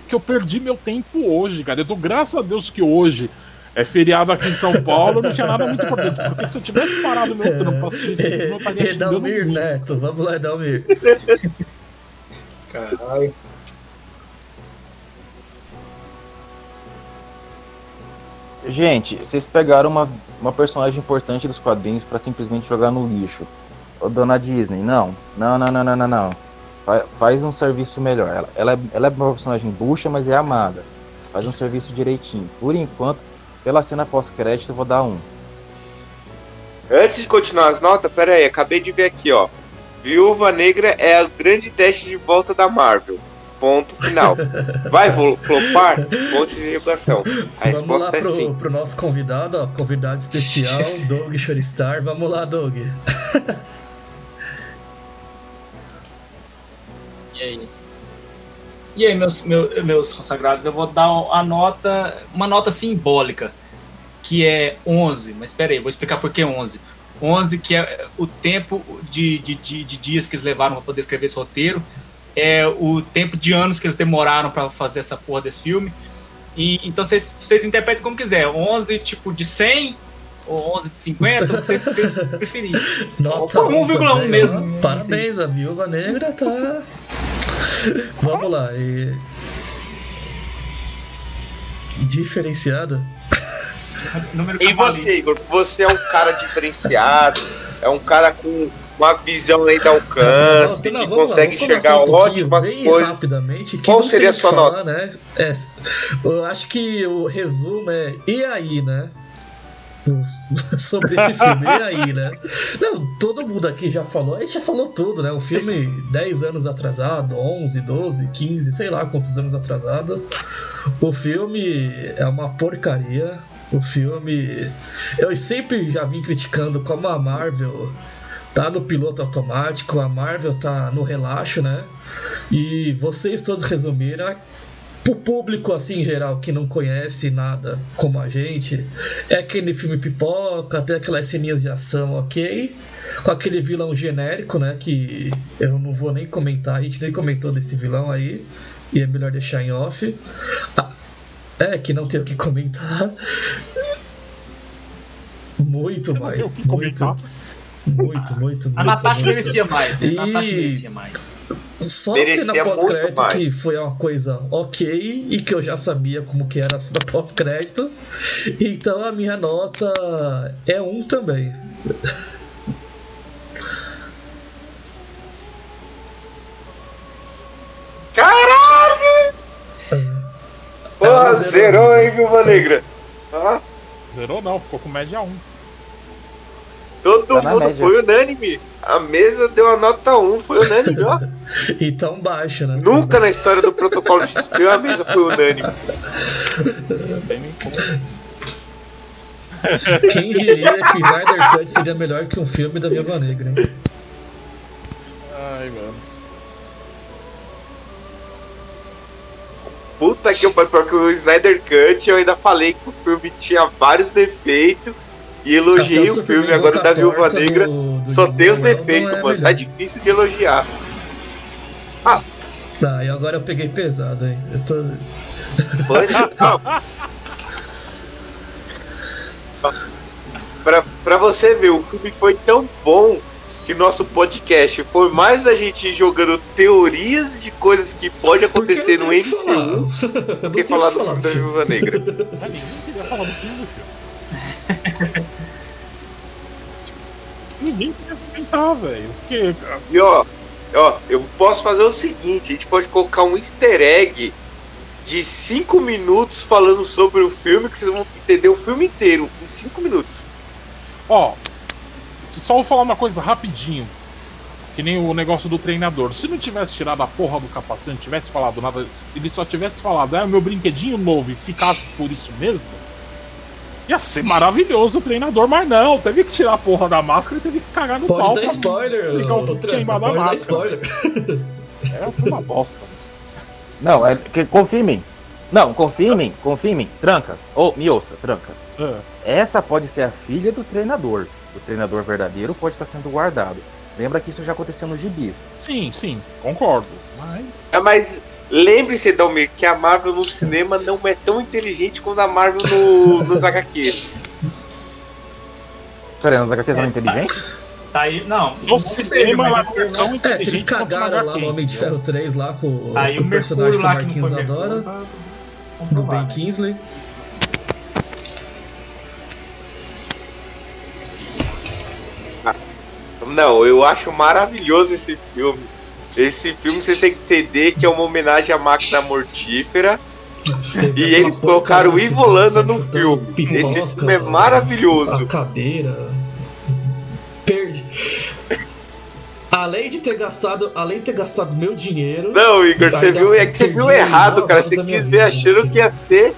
que eu perdi meu tempo hoje, cara. Eu dou graças a Deus que hoje é feriado aqui em São Paulo, não tinha nada muito importante. Porque se eu tivesse parado meu trampo pra assistir esse filme, eu estaria Edalmir. Neto, vamos lá, Edalmir. Caralho. Gente, vocês pegaram uma, uma personagem importante dos quadrinhos pra simplesmente jogar no lixo. Ô, dona Disney, não. Não, não, não, não, não, não. Fa- Faz um serviço melhor. Ela, ela, é, ela é uma personagem bucha, mas é amada. Faz um serviço direitinho. Por enquanto, pela cena pós-crédito, eu vou dar um. Antes de continuar as notas, pera aí, acabei de ver aqui, ó. Viúva Negra é o grande teste de volta da Marvel. Ponto final. Vai flopar? Ponto de interrogação. A Vamos lá resposta é pro, sim. pro nosso convidado, ó, convidado especial, Doug Shoristar. Vamos lá, Doug. E aí? E aí, meus, meu- meus consagrados, eu vou dar a nota, uma nota simbólica, que é 11. Mas espera aí, vou explicar por que 11. 11, que é o tempo de, de, de, de dias que eles levaram para poder escrever esse roteiro, é o tempo de anos que eles demoraram para fazer essa porra desse filme. E então vocês, interpretem como quiser, 11 tipo de 100 ou 11 de 50, o que vocês, vocês preferirem. Nota Opa, 1,1 também, mesmo. Parabéns, a Viúva Negra tá. Vamos lá. E... Diferenciado? E você, Igor? Você é um cara diferenciado, é um cara com uma visão além do alcance, Não, não, que lá, consegue vamos enxergar um ótimas coisas. rapidamente. que Qual seria a sua falar, Né? É, eu acho que o resumo é e aí, né? Sobre esse filme, e aí, né? Não, todo mundo aqui já falou, a gente já falou tudo, né? O filme 10 anos atrasado, 11, 12, 15, sei lá quantos anos atrasado. O filme é uma porcaria. O filme. Eu sempre já vim criticando como a Marvel tá no piloto automático, a Marvel tá no relaxo, né? E vocês todos resumiram. Pro público, assim, em geral, que não conhece nada como a gente, é aquele filme pipoca, tem aquelas ceninhas de ação, ok? Com aquele vilão genérico, né? Que eu não vou nem comentar, a gente nem comentou desse vilão aí, e é melhor deixar em off. Ah, é, que não tem o que comentar. Muito Eu não mais. tenho o que muito, comentar. Muito, muito, muito. A Natasha muito. merecia mais, né? A Natasha E- merecia mais. Só a Merecia cena muito pós-crédito que foi uma coisa ok e que eu já sabia como que era a cena pós-crédito. Então a minha nota é um também. Caralho! Porra, É, zerou, hein, Viúva Negra? Ah, Zerou não, ficou com média 1. Todo Tá mundo foi unânime. A mesa deu a nota 1, foi unânime, ó. Então baixa, né? Nunca na história do protocolo de XP a mesa foi unânime. Tem nem como. Quem diria que o Snyder Cut seria melhor que um filme da Viúva Negra, hein? Ai, mano. Puta que pariu, pior que o Snyder Cut, eu ainda falei que o filme tinha vários defeitos e elogiei o filme agora da Viúva Torta Negra. do- do Só tem os defeitos, é mano. Tá difícil de elogiar. Ah, e agora eu peguei pesado, hein? Eu tô... Pode- Não. Pra, pra você ver, o filme foi tão bom que nosso podcast foi mais a gente jogando teorias de coisas que pode acontecer no MCU do que falar do filme da do Viúva Negra. Ninguém queria falar do filme, filho. ninguém queria comentar, velho. Porque. E ó, ó, eu posso fazer o seguinte: a gente pode colocar um easter egg de 5 minutos falando sobre o filme, que vocês vão entender o filme inteiro em 5 minutos. Ó, só vou falar uma coisa rapidinho. Que nem o negócio do treinador. Se não tivesse tirado a porra do capacete, não tivesse falado nada, ele só tivesse falado, é meu brinquedinho novo e ficasse por isso mesmo, ia ser maravilhoso o treinador, mas não, teve que tirar a porra da máscara e teve que cagar no pau. Pode dar pra spoiler, explicar o ô, que Tranca, tinha embaixo da pode dar máscara. spoiler. É, foi uma bosta. Não, é que confia em mim. Não, confia em mim, confia em mim. Tranca. Ou me ouça, tranca. É. Essa pode ser a filha do treinador. O treinador verdadeiro pode estar sendo guardado. Lembra que isso já aconteceu nos gibis. Sim, sim, concordo. Mas. É, mas lembre-se, Dalmir, que a Marvel no cinema não é tão inteligente quanto a Marvel no, nos HQs. Peraí, nos HQs são inteligentes? Tá aí, não. No não cinema ela é não é tão É, se eles inteligente cagaram lá no Homem de? Ferro 3 lá com, Aí com o personagem que o não Marquinhos adora, Mercúrio, tá do. Ben Kingsley. Não, eu acho maravilhoso esse filme. Esse filme vocês têm que entender que é uma homenagem à máquina mortífera. E eles colocaram o Ivo Holanda no filme. Esse filme é A maravilhoso. cadeira. Perdi. Além de ter gastado, além de ter gastado meu dinheiro, Não, Igor, você viu, é que você viu errado, cara. Você quis ver achando que ia ser.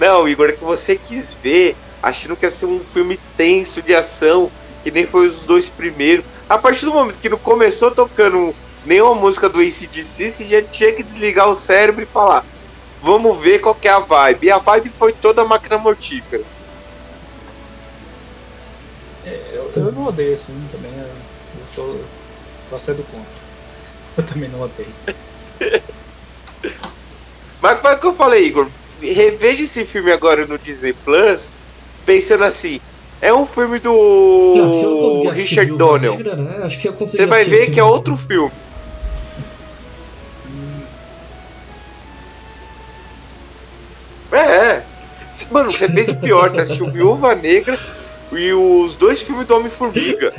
Não, Igor, é que você quis ver achando que ia ser um filme tenso de ação, que nem foi os dois primeiros. A partir do momento que não começou tocando nenhuma música do ACDC, você já tinha que desligar o cérebro e falar: Vamos ver qual que é a vibe. E a vibe foi toda a máquina mortífera. Eu, eu não odeio esse filme também. Eu, eu sou. Posso ser do contra. Eu também não odeio. Mas foi o que eu falei, Igor. Reveja esse filme agora no Disney Plus, pensando assim: é um filme do assistir Richard Donnell. Negra, né, acho que eu consegui Você vai ver que é outro filme. É, é. Cê- Mano, você fez pior. Você assistiu Viúva Negra e os dois filmes do Homem-Formiga.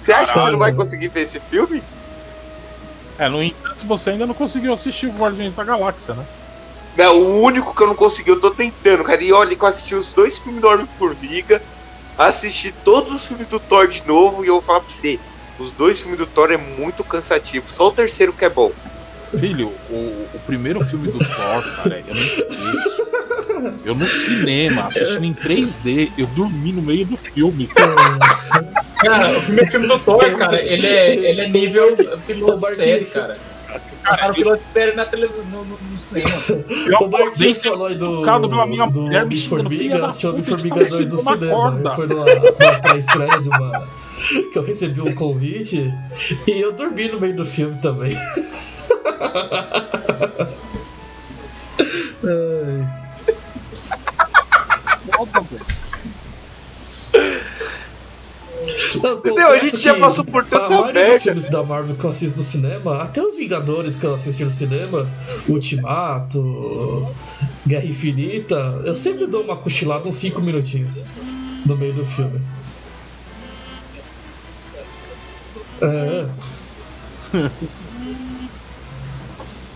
Você acha que você não vai conseguir ver esse filme? É, no entanto, você ainda não conseguiu assistir o Guardiões da Galáxia, né? Não, o único que eu não consegui, eu tô tentando, cara. E olha que eu assisti os dois filmes do Homem-Formiga, assisti todos os filmes do Thor de novo, e eu vou falar pra você: os dois filmes do Thor é muito cansativo. Só o terceiro que é bom. Filho, o, o primeiro filme do Thor, cara, eu não esqueço. Eu no cinema, assistindo em 3D, eu dormi no meio do filme. Cara, o primeiro filme do Thor, cara, ele é, ele é nível piloto de série, cara. Eles passaram piloto de série na televisão, no, no, no cinema. Eu Marquinhos sendo falou aí do, tocado pela minha do mulher me xingando, filha da puta, Homem-Formiga que tá 2 do cinema. corda. Foi numa, numa pré-estreia de uma... que eu recebi um convite e eu dormi no meio do filme também. Ai. Não, Entendeu? A gente já passou por tanta merda. dos filmes da Marvel que eu assisto no cinema, até os Vingadores que eu assisti no cinema, Ultimato, Guerra Infinita, eu sempre dou uma cochilada uns 5 minutinhos no meio do filme. É,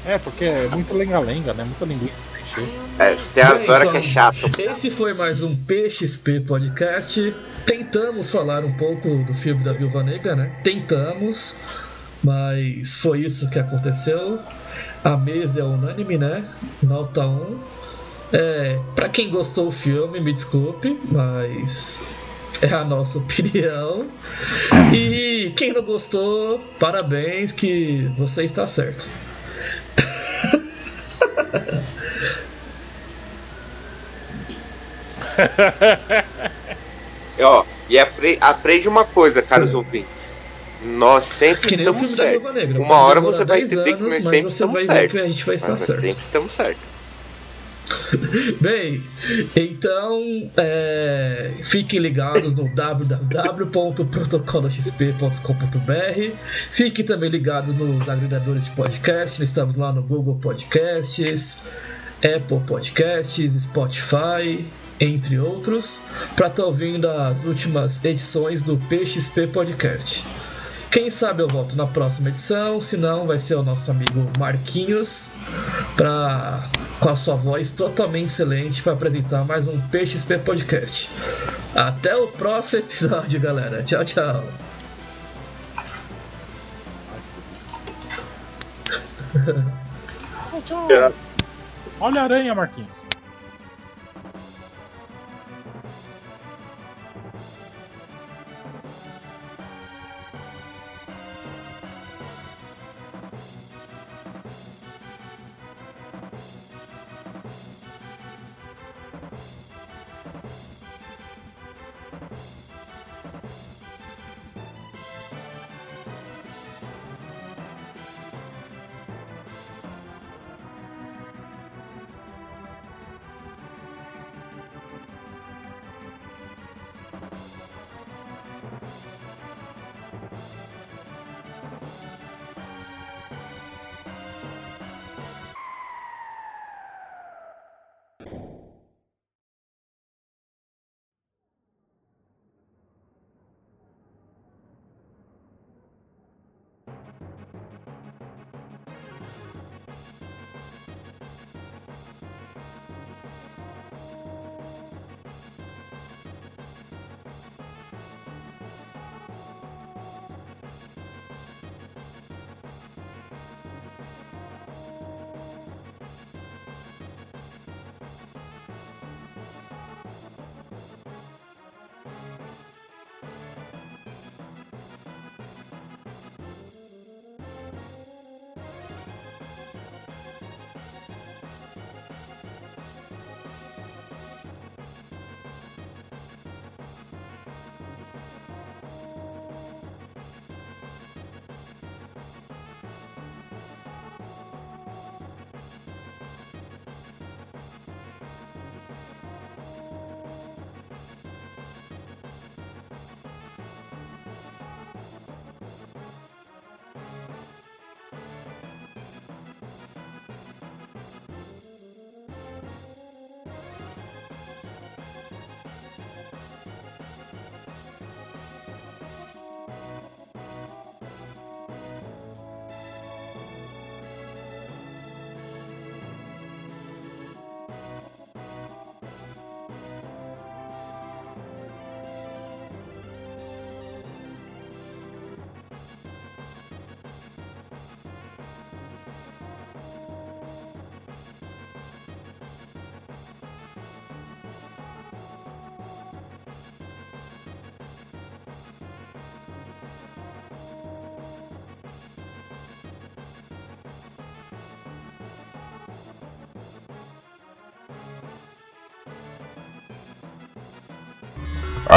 É, porque é muito lenga-lenga, né? Muita linguiça. É, tem as Bem, horas então, que é chato. Esse foi mais um PXP Podcast. Tentamos falar um pouco do filme da Viúva Negra, né? Tentamos, mas foi isso que aconteceu. A mesa é unânime, né? Nota 1. É, pra quem gostou do filme, me desculpe, mas é a nossa opinião. E quem não gostou, parabéns que você está certo. Ó, e apre- aprende uma coisa, caros ouvintes. Nós sempre Que nem o estamos certos. Uma hora você vai 10 entender que anos, nós mas sempre estamos certos. que a gente vai estar nós certo. sempre estamos certos. Bem, então é, fiquem ligados no www.protocoloxp.com.br. Fiquem também ligados nos agregadores de podcast. Estamos lá no Google Podcasts, Apple Podcasts, Spotify, entre outros, para estar ouvindo as últimas edições do PXP Podcast. Quem sabe eu volto na próxima edição, se não, vai ser o nosso amigo Marquinhos, pra, com a sua voz totalmente excelente, para apresentar mais um PXP Podcast. Até o próximo episódio, galera. Tchau, tchau. É. Olha a aranha, Marquinhos.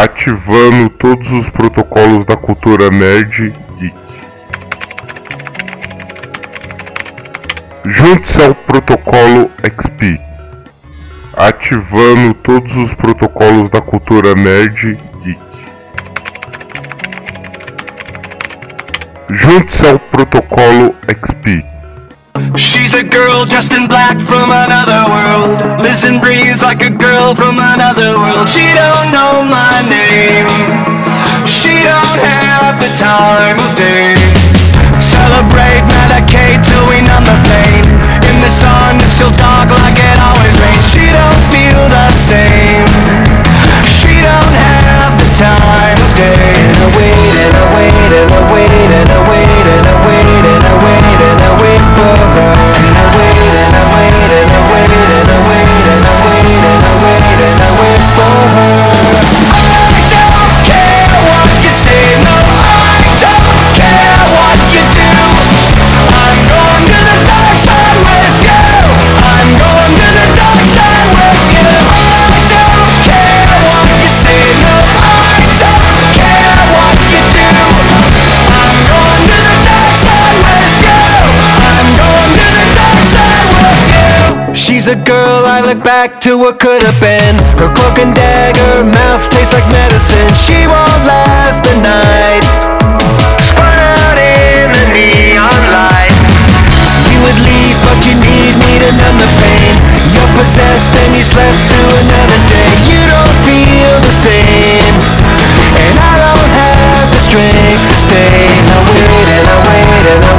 ativando todos os protocolos da cultura nerd geek. Junte-se ao protocolo XP, ativando todos os protocolos da cultura nerd geek. Junte-se ao protocolo XP. She's a girl dressed in black from another world. Listen, and breathes like a girl from another world. She day. And I wait and I wait and I wait and I The a girl I look back to what could have been. Her cloak and dagger mouth tastes like medicine. She won't last the night. Spun out in the neon light. You would leave, but you need me to numb the pain. You're possessed and you slept through another day. You don't feel the same, and I don't have the strength to stay. I wait and I wait and I.